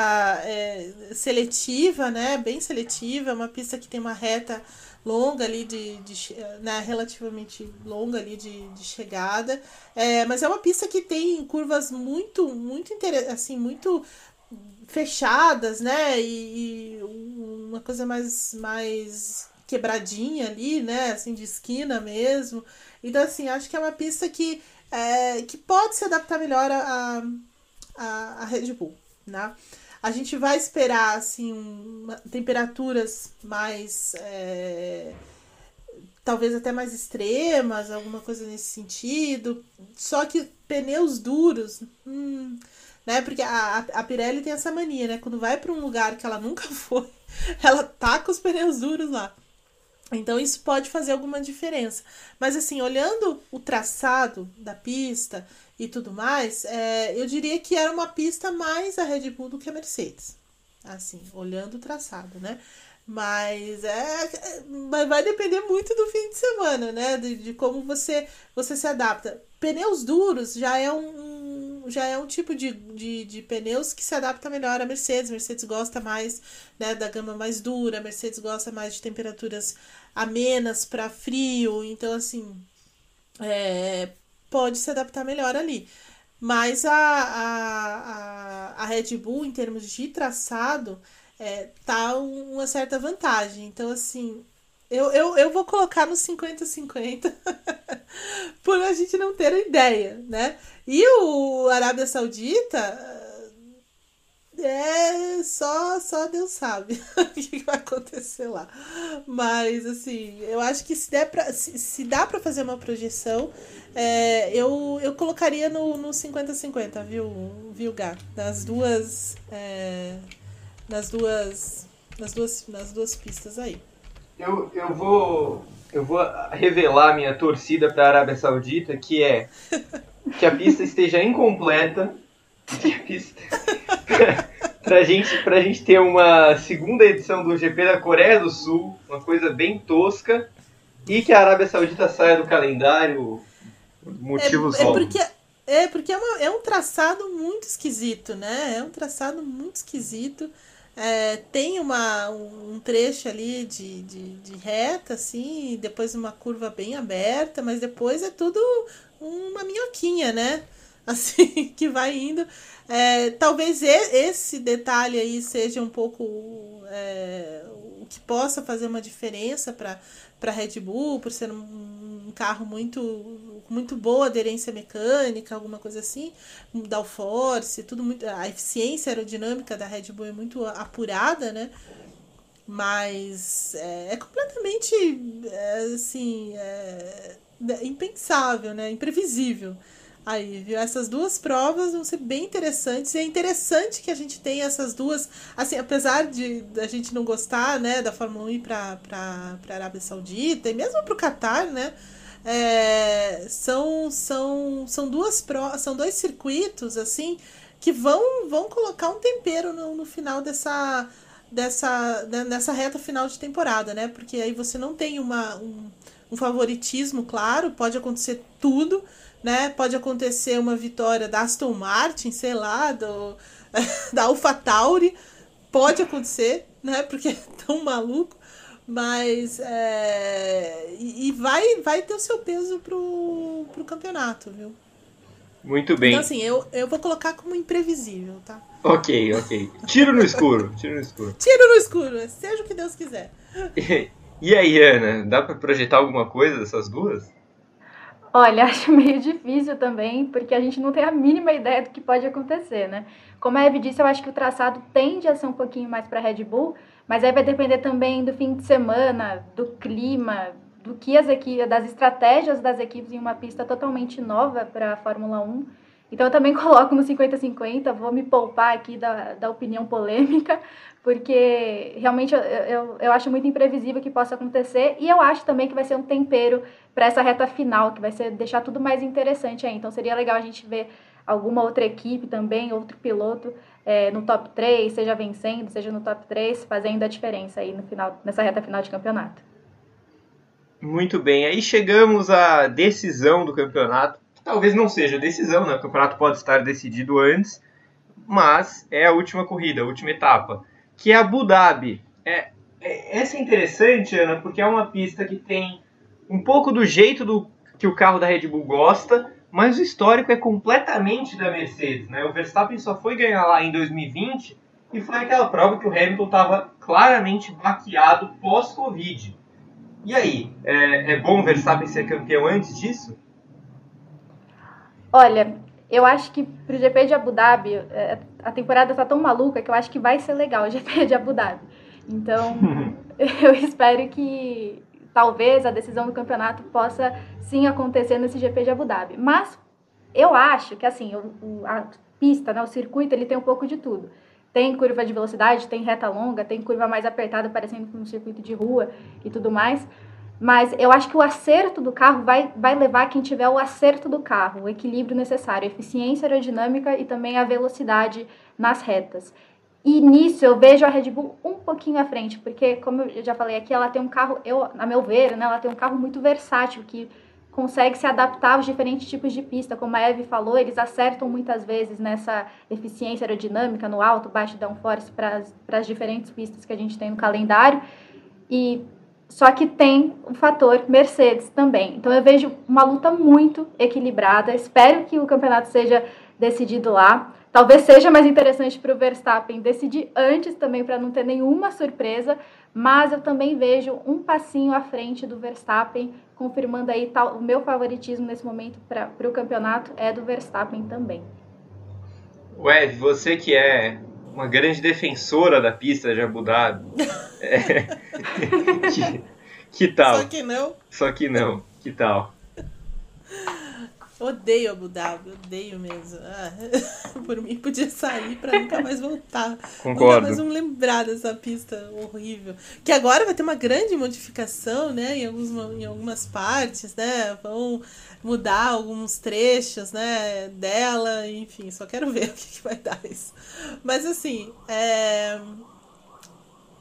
é, seletiva, né? Bem seletiva, é uma pista que tem uma reta longa ali de, de né, relativamente longa ali de, de chegada é, mas é uma pista que tem curvas muito muito assim muito fechadas né e, e, uma coisa mais mais quebradinha ali né assim de esquina mesmo então assim acho que é uma pista que é, que pode se adaptar melhor a, a, a Red Bull, né? A gente vai esperar assim temperaturas mais é, talvez até mais extremas, alguma coisa nesse sentido. Só que pneus duros, hum, né? Porque a, a Pirelli tem essa mania, né? Quando vai para um lugar que ela nunca foi, ela taca os pneus duros lá. Então isso pode fazer alguma diferença. Mas assim, olhando o traçado da pista e tudo mais, é, eu diria que era uma pista mais a Red Bull do que a Mercedes. Assim, olhando o traçado, né? Mas é, mas vai depender muito do fim de semana, né? De, de como você, você se adapta. Pneus duros já é um, já é um tipo de, de, de pneus que se adapta melhor à Mercedes. Mercedes gosta mais né, da gama mais dura, Mercedes gosta mais de temperaturas amenas para frio. Então, assim, é, pode se adaptar melhor ali. Mas a, a, a, a Red Bull, em termos de traçado, é, tá uma certa vantagem. Então, assim, eu, eu, eu vou colocar no 50-50 por a gente não ter ideia, né? E o Arábia Saudita é só, só Deus sabe o que vai acontecer lá. Mas assim, eu acho que se, der pra, se, se dá para fazer uma projeção, é, eu, eu colocaria no 50-50, viu, viu, Gá? Nas duas. É, nas duas. Nas duas, nas duas pistas aí. Eu, eu vou. Eu vou revelar minha torcida para a Arábia Saudita, que é que a pista esteja incompleta, que a pista pra gente, pra gente ter uma segunda edição do GP da Coreia do Sul, uma coisa bem tosca, e que a Arábia Saudita saia do calendário, motivos é, é porque É porque é, uma, é um traçado muito esquisito, né? É um traçado muito esquisito. É, tem uma, um trecho ali de, de, de reta, assim, depois uma curva bem aberta, mas depois é tudo uma minhoquinha, né? Assim, que vai indo. É, talvez esse detalhe aí seja um pouco é, o que possa fazer uma diferença para Red Bull, por ser um carro muito muito boa aderência mecânica, alguma coisa assim, downforce, tudo muito, a eficiência aerodinâmica da Red Bull é muito apurada, né? Mas é, é completamente é, assim é, impensável, né? Imprevisível. Aí, viu? Essas duas provas vão ser bem interessantes. E é interessante que a gente tenha essas duas. Assim, apesar de a gente não gostar, né, da Fórmula 1 ir para a Arábia Saudita e mesmo para o Qatar, né? É, são, são, são duas pro, são dois circuitos assim que vão, vão colocar um tempero no, no final dessa, dessa nessa reta final de temporada, né? Porque aí você não tem uma, um, um favoritismo, claro, pode acontecer tudo, né? Pode acontecer uma vitória da Aston Martin, sei lá, do, da AlphaTauri, pode acontecer, né? Porque é tão maluco, mas é, e vai, vai ter o seu peso pro, pro campeonato, viu? Muito bem. Então, assim, eu, eu vou colocar como imprevisível, tá? Ok, ok. Tiro no escuro, tiro no escuro. Tiro no escuro, seja o que Deus quiser. E, e aí, Ana, dá para projetar alguma coisa dessas duas? Olha, acho meio difícil também, porque a gente não tem a mínima ideia do que pode acontecer, né? Como a Eve disse, eu acho que o traçado tende a ser um pouquinho mais para Red Bull, mas aí vai depender também do fim de semana, do clima, do que as equipes, das estratégias das equipes em uma pista totalmente nova para a Fórmula 1. Então eu também coloco no 50-50, vou me poupar aqui da, da opinião polêmica, porque realmente eu, eu, eu acho muito imprevisível que possa acontecer e eu acho também que vai ser um tempero para essa reta final, que vai ser deixar tudo mais interessante aí. Então seria legal a gente ver alguma outra equipe também, outro piloto é, no top 3, seja vencendo, seja no top 3, fazendo a diferença aí no final, nessa reta final de campeonato. Muito bem, aí chegamos à decisão do campeonato. Talvez não seja decisão, né? O campeonato pode estar decidido antes, mas é a última corrida, a última etapa que é Abu Dhabi. É, é, essa é interessante, Ana, porque é uma pista que tem um pouco do jeito do que o carro da Red Bull gosta, mas o histórico é completamente da Mercedes. Né? O Verstappen só foi ganhar lá em 2020 e foi aquela prova que o Hamilton estava claramente baqueado pós-Covid. E aí, é, é bom o Verstappen ser campeão antes disso? Olha, eu acho que pro GP de Abu Dhabi, é, a temporada tá tão maluca que eu acho que vai ser legal o GP de Abu Dhabi. Então, eu espero que talvez a decisão do campeonato possa sim acontecer nesse GP de Abu Dhabi. Mas eu acho que assim, o, a pista, né, o circuito, ele tem um pouco de tudo. Tem curva de velocidade, tem reta longa, tem curva mais apertada, parecendo com um circuito de rua e tudo mais. Mas eu acho que o acerto do carro vai, vai levar quem tiver o acerto do carro, o equilíbrio necessário, a eficiência aerodinâmica e também a velocidade nas retas. E nisso eu vejo a Red Bull um pouquinho à frente, porque, como eu já falei aqui, ela tem um carro, eu, a meu ver, né, ela tem um carro muito versátil, que consegue se adaptar aos diferentes tipos de pista. Como a Eve falou, eles acertam muitas vezes nessa eficiência aerodinâmica, no alto, baixo downforce, para as diferentes pistas que a gente tem no calendário. E só que tem o fator Mercedes também. Então eu vejo uma luta muito equilibrada. Espero que o campeonato seja decidido lá. Talvez seja mais interessante para o Verstappen decidir antes também para não ter nenhuma surpresa, mas eu também vejo um passinho à frente do Verstappen, confirmando aí tal, o meu favoritismo nesse momento para o campeonato é do Verstappen também. Ué, você que é uma grande defensora da pista de Abu Dhabi. É, que, que tal? Só que não. Só que não. Que tal? Odeio Abu Dhabi, odeio mesmo. Ah, por mim podia sair para nunca mais voltar. Concordo. Nunca mais lembrar dessa pista horrível. Que agora vai ter uma grande modificação, né? Em, alguns, em algumas partes, né? Vão mudar alguns trechos, né? Dela, enfim, só quero ver o que, que vai dar isso. Mas assim, é...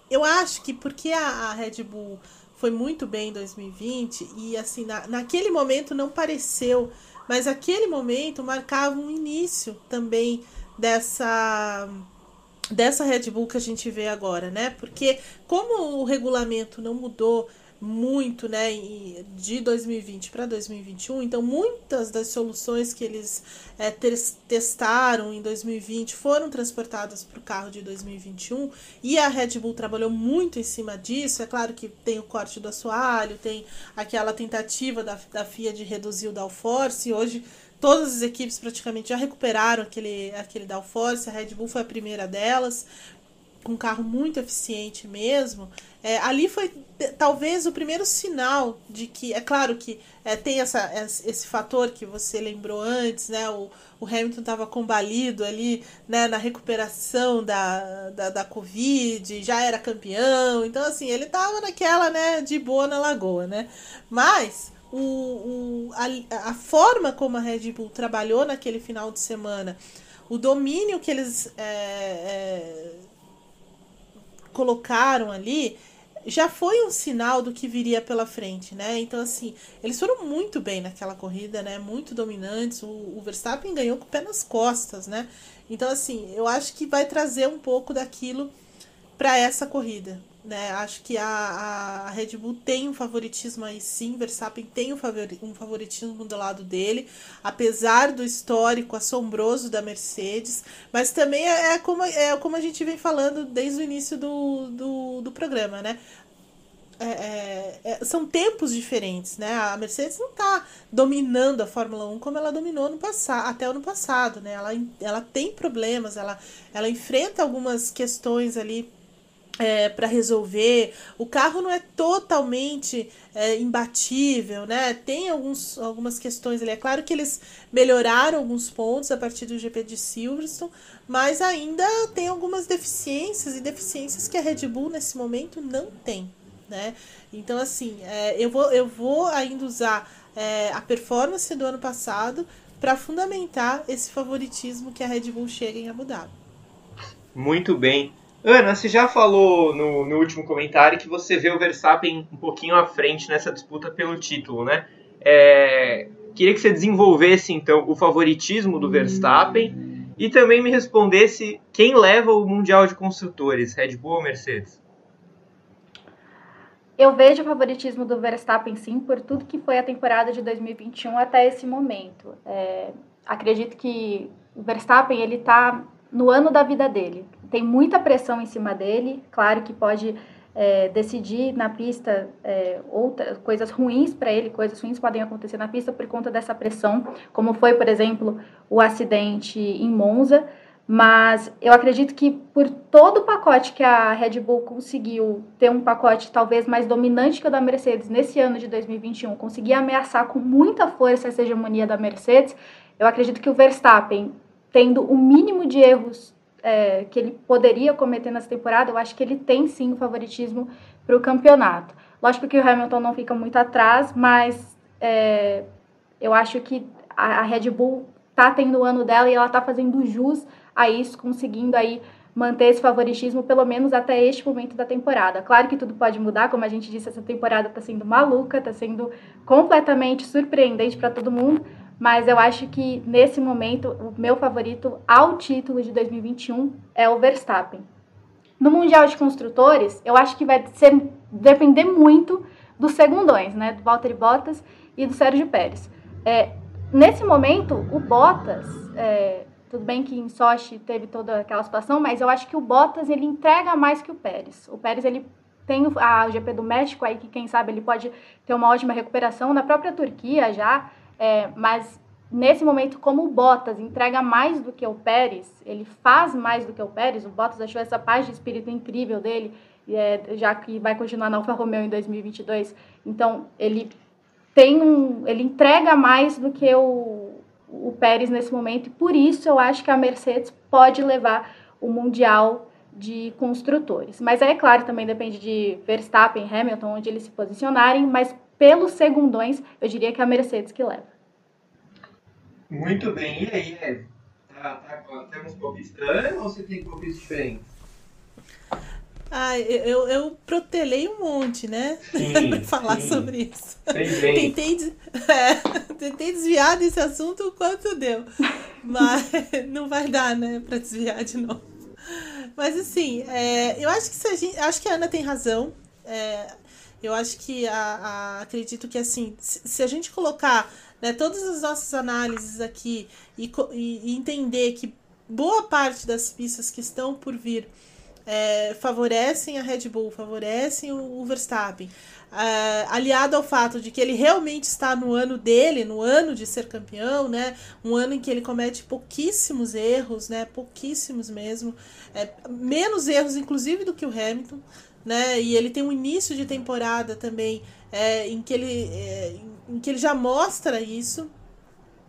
eu acho que porque a, a Red Bull foi muito bem em 2020 e assim, na, naquele momento não pareceu mas aquele momento marcava um início também dessa dessa Red Bull que a gente vê agora, né? Porque como o regulamento não mudou muito, né, de 2020 para 2021. Então, muitas das soluções que eles é, testaram em 2020 foram transportadas para o carro de 2021 e a Red Bull trabalhou muito em cima disso. É claro que tem o corte do assoalho, tem aquela tentativa da, da FIA de reduzir o downforce. E hoje, todas as equipes praticamente já recuperaram aquele, aquele downforce. A Red Bull foi a primeira delas. com um carro muito eficiente mesmo, é, ali foi talvez o primeiro sinal de que, é claro que é, tem essa, esse fator que você lembrou antes, né? O, o Hamilton estava combalido ali né, na recuperação da, da, da Covid, já era campeão, então assim, ele estava naquela, né, de boa na lagoa, né? Mas o, o, a, a forma como a Red Bull trabalhou naquele final de semana, o domínio que eles é, é, colocaram ali já foi um sinal do que viria pela frente, né? Então, assim, eles foram muito bem naquela corrida, né? Muito dominantes. O, o Verstappen ganhou com o pé nas costas, né? Então, assim, eu acho que vai trazer um pouco daquilo para essa corrida, né? Acho que a, a, Red Bull tem um favoritismo aí sim, Verstappen tem um, favori, favoritismo do lado dele, apesar do histórico assombroso da Mercedes, mas também é, é, como, é como a gente vem falando desde o início do, do, do programa, né? É, é, é, são tempos diferentes, né? A Mercedes não está dominando a Fórmula 1 como ela dominou no passado, até o ano passado, né? Ela, ela tem problemas, ela, ela enfrenta algumas questões ali é, para resolver. O carro não é totalmente é, imbatível, né? Tem alguns, algumas questões ali. É claro que eles melhoraram alguns pontos a partir do GP de Silverstone, mas ainda tem algumas deficiências e deficiências que a Red Bull nesse momento não tem, né? Então, assim, é, eu, vou, eu vou ainda usar é, a performance do ano passado para fundamentar esse favoritismo que a Red Bull chega em Abu Dhabi. Muito bem. Ana, você já falou no, no, último comentário que você vê o Verstappen um pouquinho à frente nessa disputa pelo título, né? É, queria que você desenvolvesse então o favoritismo do Verstappen e também me respondesse quem leva o Mundial de Construtores, Red Bull ou Mercedes? Eu vejo o favoritismo do Verstappen sim, por tudo que foi a temporada de 2021 até esse momento. É, acredito que o Verstappen ele está no ano da vida dele tem muita pressão em cima dele, claro que pode é, decidir na pista é, outras coisas ruins para ele, coisas ruins podem acontecer na pista por conta dessa pressão, como foi, por exemplo, o acidente em Monza. Mas eu acredito que por todo o pacote que a Red Bull conseguiu ter um pacote talvez mais dominante que o da Mercedes nesse ano de 2021, conseguir ameaçar com muita força essa hegemonia da Mercedes, eu acredito que o Verstappen, tendo o mínimo de erros é, que ele poderia cometer nessa temporada, eu acho que ele tem sim o favoritismo para o campeonato. Lógico que o Hamilton não fica muito atrás, mas é, eu acho que a, a Red Bull está tendo o ano dela e ela está fazendo jus a isso, conseguindo aí manter esse favoritismo pelo menos até este momento da temporada. Claro que tudo pode mudar, como a gente disse, essa temporada está sendo maluca, está sendo completamente surpreendente para todo mundo, mas eu acho que nesse momento o meu favorito ao título de 2021 é o Verstappen. No Mundial de Construtores, eu acho que vai ser, depender muito dos segundões, né? Do Valtteri Bottas e do Sérgio Pérez. É, nesse momento, o Bottas, é, tudo bem que em Sochi teve toda aquela situação, mas eu acho que o Bottas ele entrega mais que o Pérez. O Pérez ele tem a, o GP do México aí que quem sabe ele pode ter uma ótima recuperação na própria Turquia já é, mas nesse momento, como o Bottas entrega mais do que o Pérez, ele faz mais do que o Pérez, o Bottas achou essa paz de espírito incrível dele, é, já que vai continuar na Alfa Romeo em 2022. Então, ele tem um, ele entrega mais do que o, o Pérez nesse momento, e por isso eu acho que a Mercedes pode levar o Mundial de construtores. Mas é claro, também depende de Verstappen Hamilton, onde eles se posicionarem, mas pelos segundões, eu diria que é a Mercedes que leva. Muito bem. E aí, Ed? Tá, tá, temos palpites da ou você tem palpites diferentes? Ah, eu, eu protelei um monte, né? Sim, falar sim. sobre isso. Tentei, é, tentei desviar desse assunto o quanto deu. Mas não vai dar, né, pra desviar de novo. Mas assim, é, eu acho que se a gente, acho que a Ana tem razão. É, eu acho que a, a, acredito que assim, se, a gente colocar né, todas as nossas análises aqui e, e, entender que boa parte das pistas que estão por vir é, favorecem a Red Bull, favorecem o, o Verstappen, uh, aliado ao fato de que ele realmente está no ano dele, no ano de ser campeão, né? Um ano em que ele comete pouquíssimos erros, né? Pouquíssimos mesmo, é, menos erros inclusive do que o Hamilton, né? E ele tem um início de temporada também é, em que ele é, em que ele já mostra isso.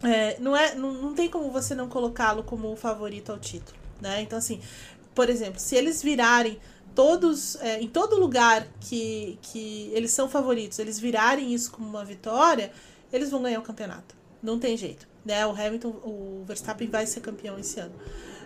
É, não é, não, não tem como você não colocá-lo como o favorito ao título, né? Então assim, por exemplo, se eles virarem todos, é, em todo lugar que, que eles são favoritos, eles virarem isso como uma vitória, eles vão ganhar o campeonato. Não tem jeito. Né? O Hamilton, o Verstappen vai ser campeão esse ano.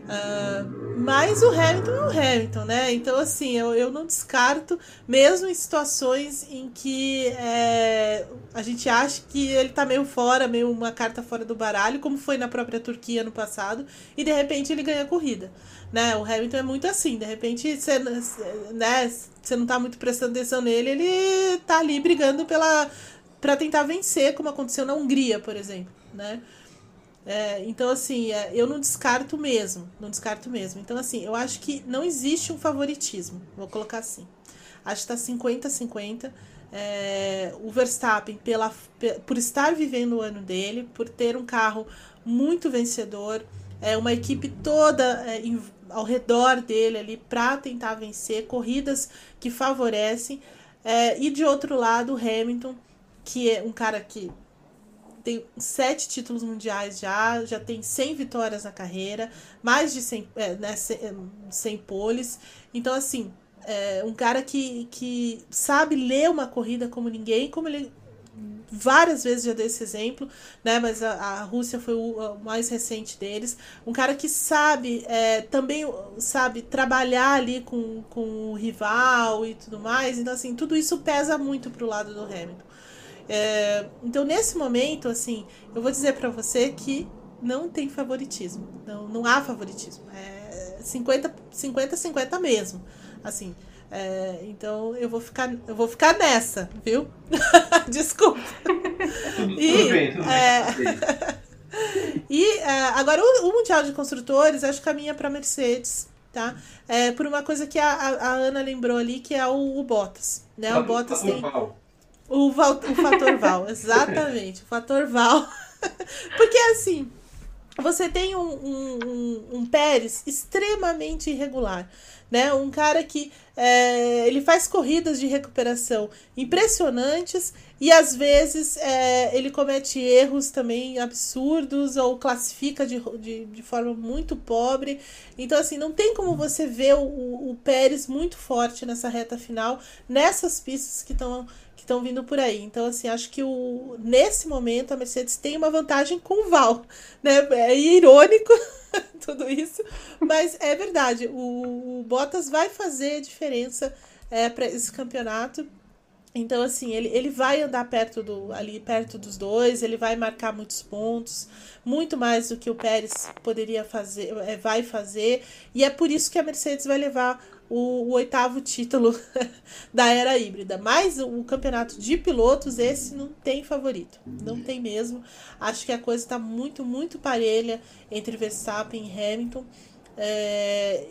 Uh, mas o Hamilton é o Hamilton, né? Então, assim, eu, eu não descarto, mesmo em situações em que é, a gente acha que ele tá meio fora, meio uma carta fora do baralho, como foi na própria Turquia no passado, e de repente ele ganha a corrida. Né? O Hamilton é muito assim, de repente você né, você não tá muito prestando atenção nele, ele tá ali brigando pela para tentar vencer, como aconteceu na Hungria, por exemplo, né? É, então, assim, é, eu não descarto mesmo. Não descarto mesmo. Então, assim, eu acho que não existe um favoritismo. Vou colocar assim. Acho que tá 50-50. É, o Verstappen, pela, por estar vivendo o ano dele, por ter um carro muito vencedor, é, uma equipe toda é, em, ao redor dele ali para tentar vencer, corridas que favorecem. É, e de outro lado, o Hamilton, que é um cara que tem sete títulos mundiais já, já tem 100 vitórias na carreira, mais de 100, é, né, 100, 100 poles. Então, assim, é um cara que, que sabe ler uma corrida como ninguém, como ele várias vezes já dei esse exemplo, né? Mas a, a Rússia foi o, o, mais recente deles. Um cara que sabe é, também sabe trabalhar ali com, com o rival e tudo mais. Então, assim, tudo isso pesa muito pro lado do Hamilton. É, então, nesse momento, assim, eu vou dizer para você que não tem favoritismo. Não, não há favoritismo. É 50, 50, 50 mesmo. Assim, é, então eu vou ficar, eu vou ficar nessa, viu? Desculpa. Tudo, e, tudo bem, tudo é... bem. e é, agora o, o, Mundial de Construtores acho que caminha para Mercedes, tá? É, por uma coisa que a, a, a, Ana lembrou ali, que é o, o Bottas, né? O, o Bottas tem o, Val, o fator Val, exatamente. O fator Val. Porque assim, você tem um, um, um, um Pérez extremamente irregular. Né? Um cara que é, ele faz corridas de recuperação impressionantes e às vezes é, ele comete erros também absurdos ou classifica de, de, de, forma muito pobre. Então, assim, não tem como você ver o, o Pérez muito forte nessa reta final, nessas pistas que estão estão vindo por aí. Então, assim, acho que o, nesse momento a Mercedes tem uma vantagem com o Val. Né? É irônico tudo isso, mas é verdade. O, o Bottas vai fazer diferença é, para esse campeonato. Então, assim, ele, ele vai andar perto do, ali perto dos dois, ele vai marcar muitos pontos, muito mais do que o Pérez poderia fazer, é, vai fazer, e é por isso que a Mercedes vai levar o, o, oitavo título da era híbrida. Mas o, campeonato de pilotos, esse não tem favorito. Não tem mesmo. Acho que a coisa está muito, muito parelha entre Verstappen e Hamilton. É,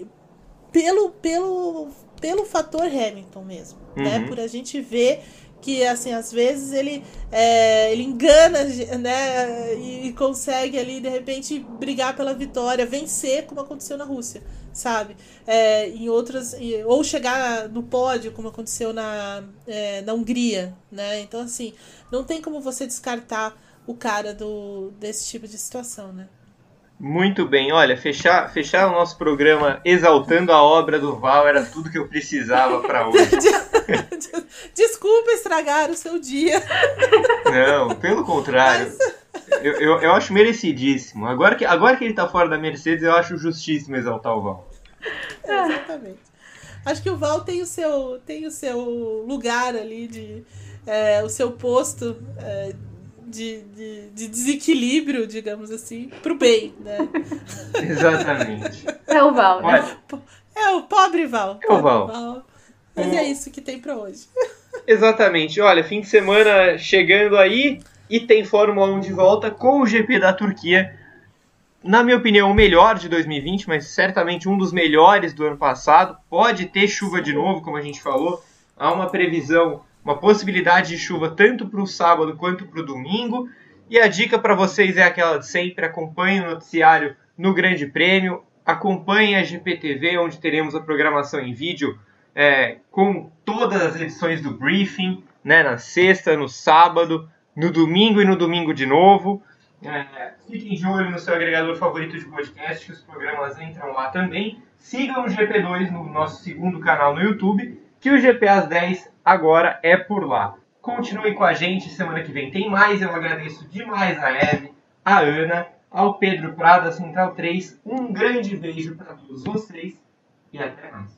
pelo, pelo, pelo fator Hamilton mesmo. Né? Uhum. Né? Por a gente ver que assim às vezes ele é, ele engana né e, consegue ali de repente brigar pela vitória vencer como aconteceu na Rússia sabe? É, em outras ou chegar no pódio como aconteceu na é, na Hungria né? Então assim não tem como você descartar o cara do desse tipo de situação né? Muito bem, olha, fechar, fechar o nosso programa exaltando a obra do Val era tudo que eu precisava para hoje. Estragar o seu dia. Não, pelo contrário. Mas... Eu, eu, eu, acho merecidíssimo. Agora que, agora que ele tá fora da Mercedes, eu acho justíssimo exaltar o Val. exatamente. Acho que o Val tem o seu, tem o seu lugar ali de. É, o seu posto é, de, de, de, desequilíbrio, digamos assim, pro bem, né? Exatamente. É o Val, né? É o pobre Val. É o Val. Val. Mas é isso que tem para hoje. Exatamente. Olha, fim de semana chegando aí e tem Fórmula 1 de volta com o GP da Turquia. na minha opinião, o melhor de 2020, mas certamente um dos melhores do ano passado. Pode ter chuva de novo, como a gente falou. Há uma previsão, uma possibilidade de chuva tanto para o sábado quanto para o domingo. E a dica para vocês é aquela de sempre: acompanhe o noticiário no Grande Prêmio, acompanhe a GPTV, onde teremos a programação em vídeo é, com todas as edições do briefing, né, na sexta, no sábado, no domingo e no domingo de novo. É, fiquem de olho no seu agregador favorito de podcast, que os programas entram lá também. Sigam o GP2 no nosso segundo canal no YouTube, que o GP às 10 agora é por lá. Continuem com a gente, semana que vem tem mais. Eu agradeço demais a Eve, a Ana, ao Pedro Prada, Central 3. Um grande beijo para todos vocês e até mais.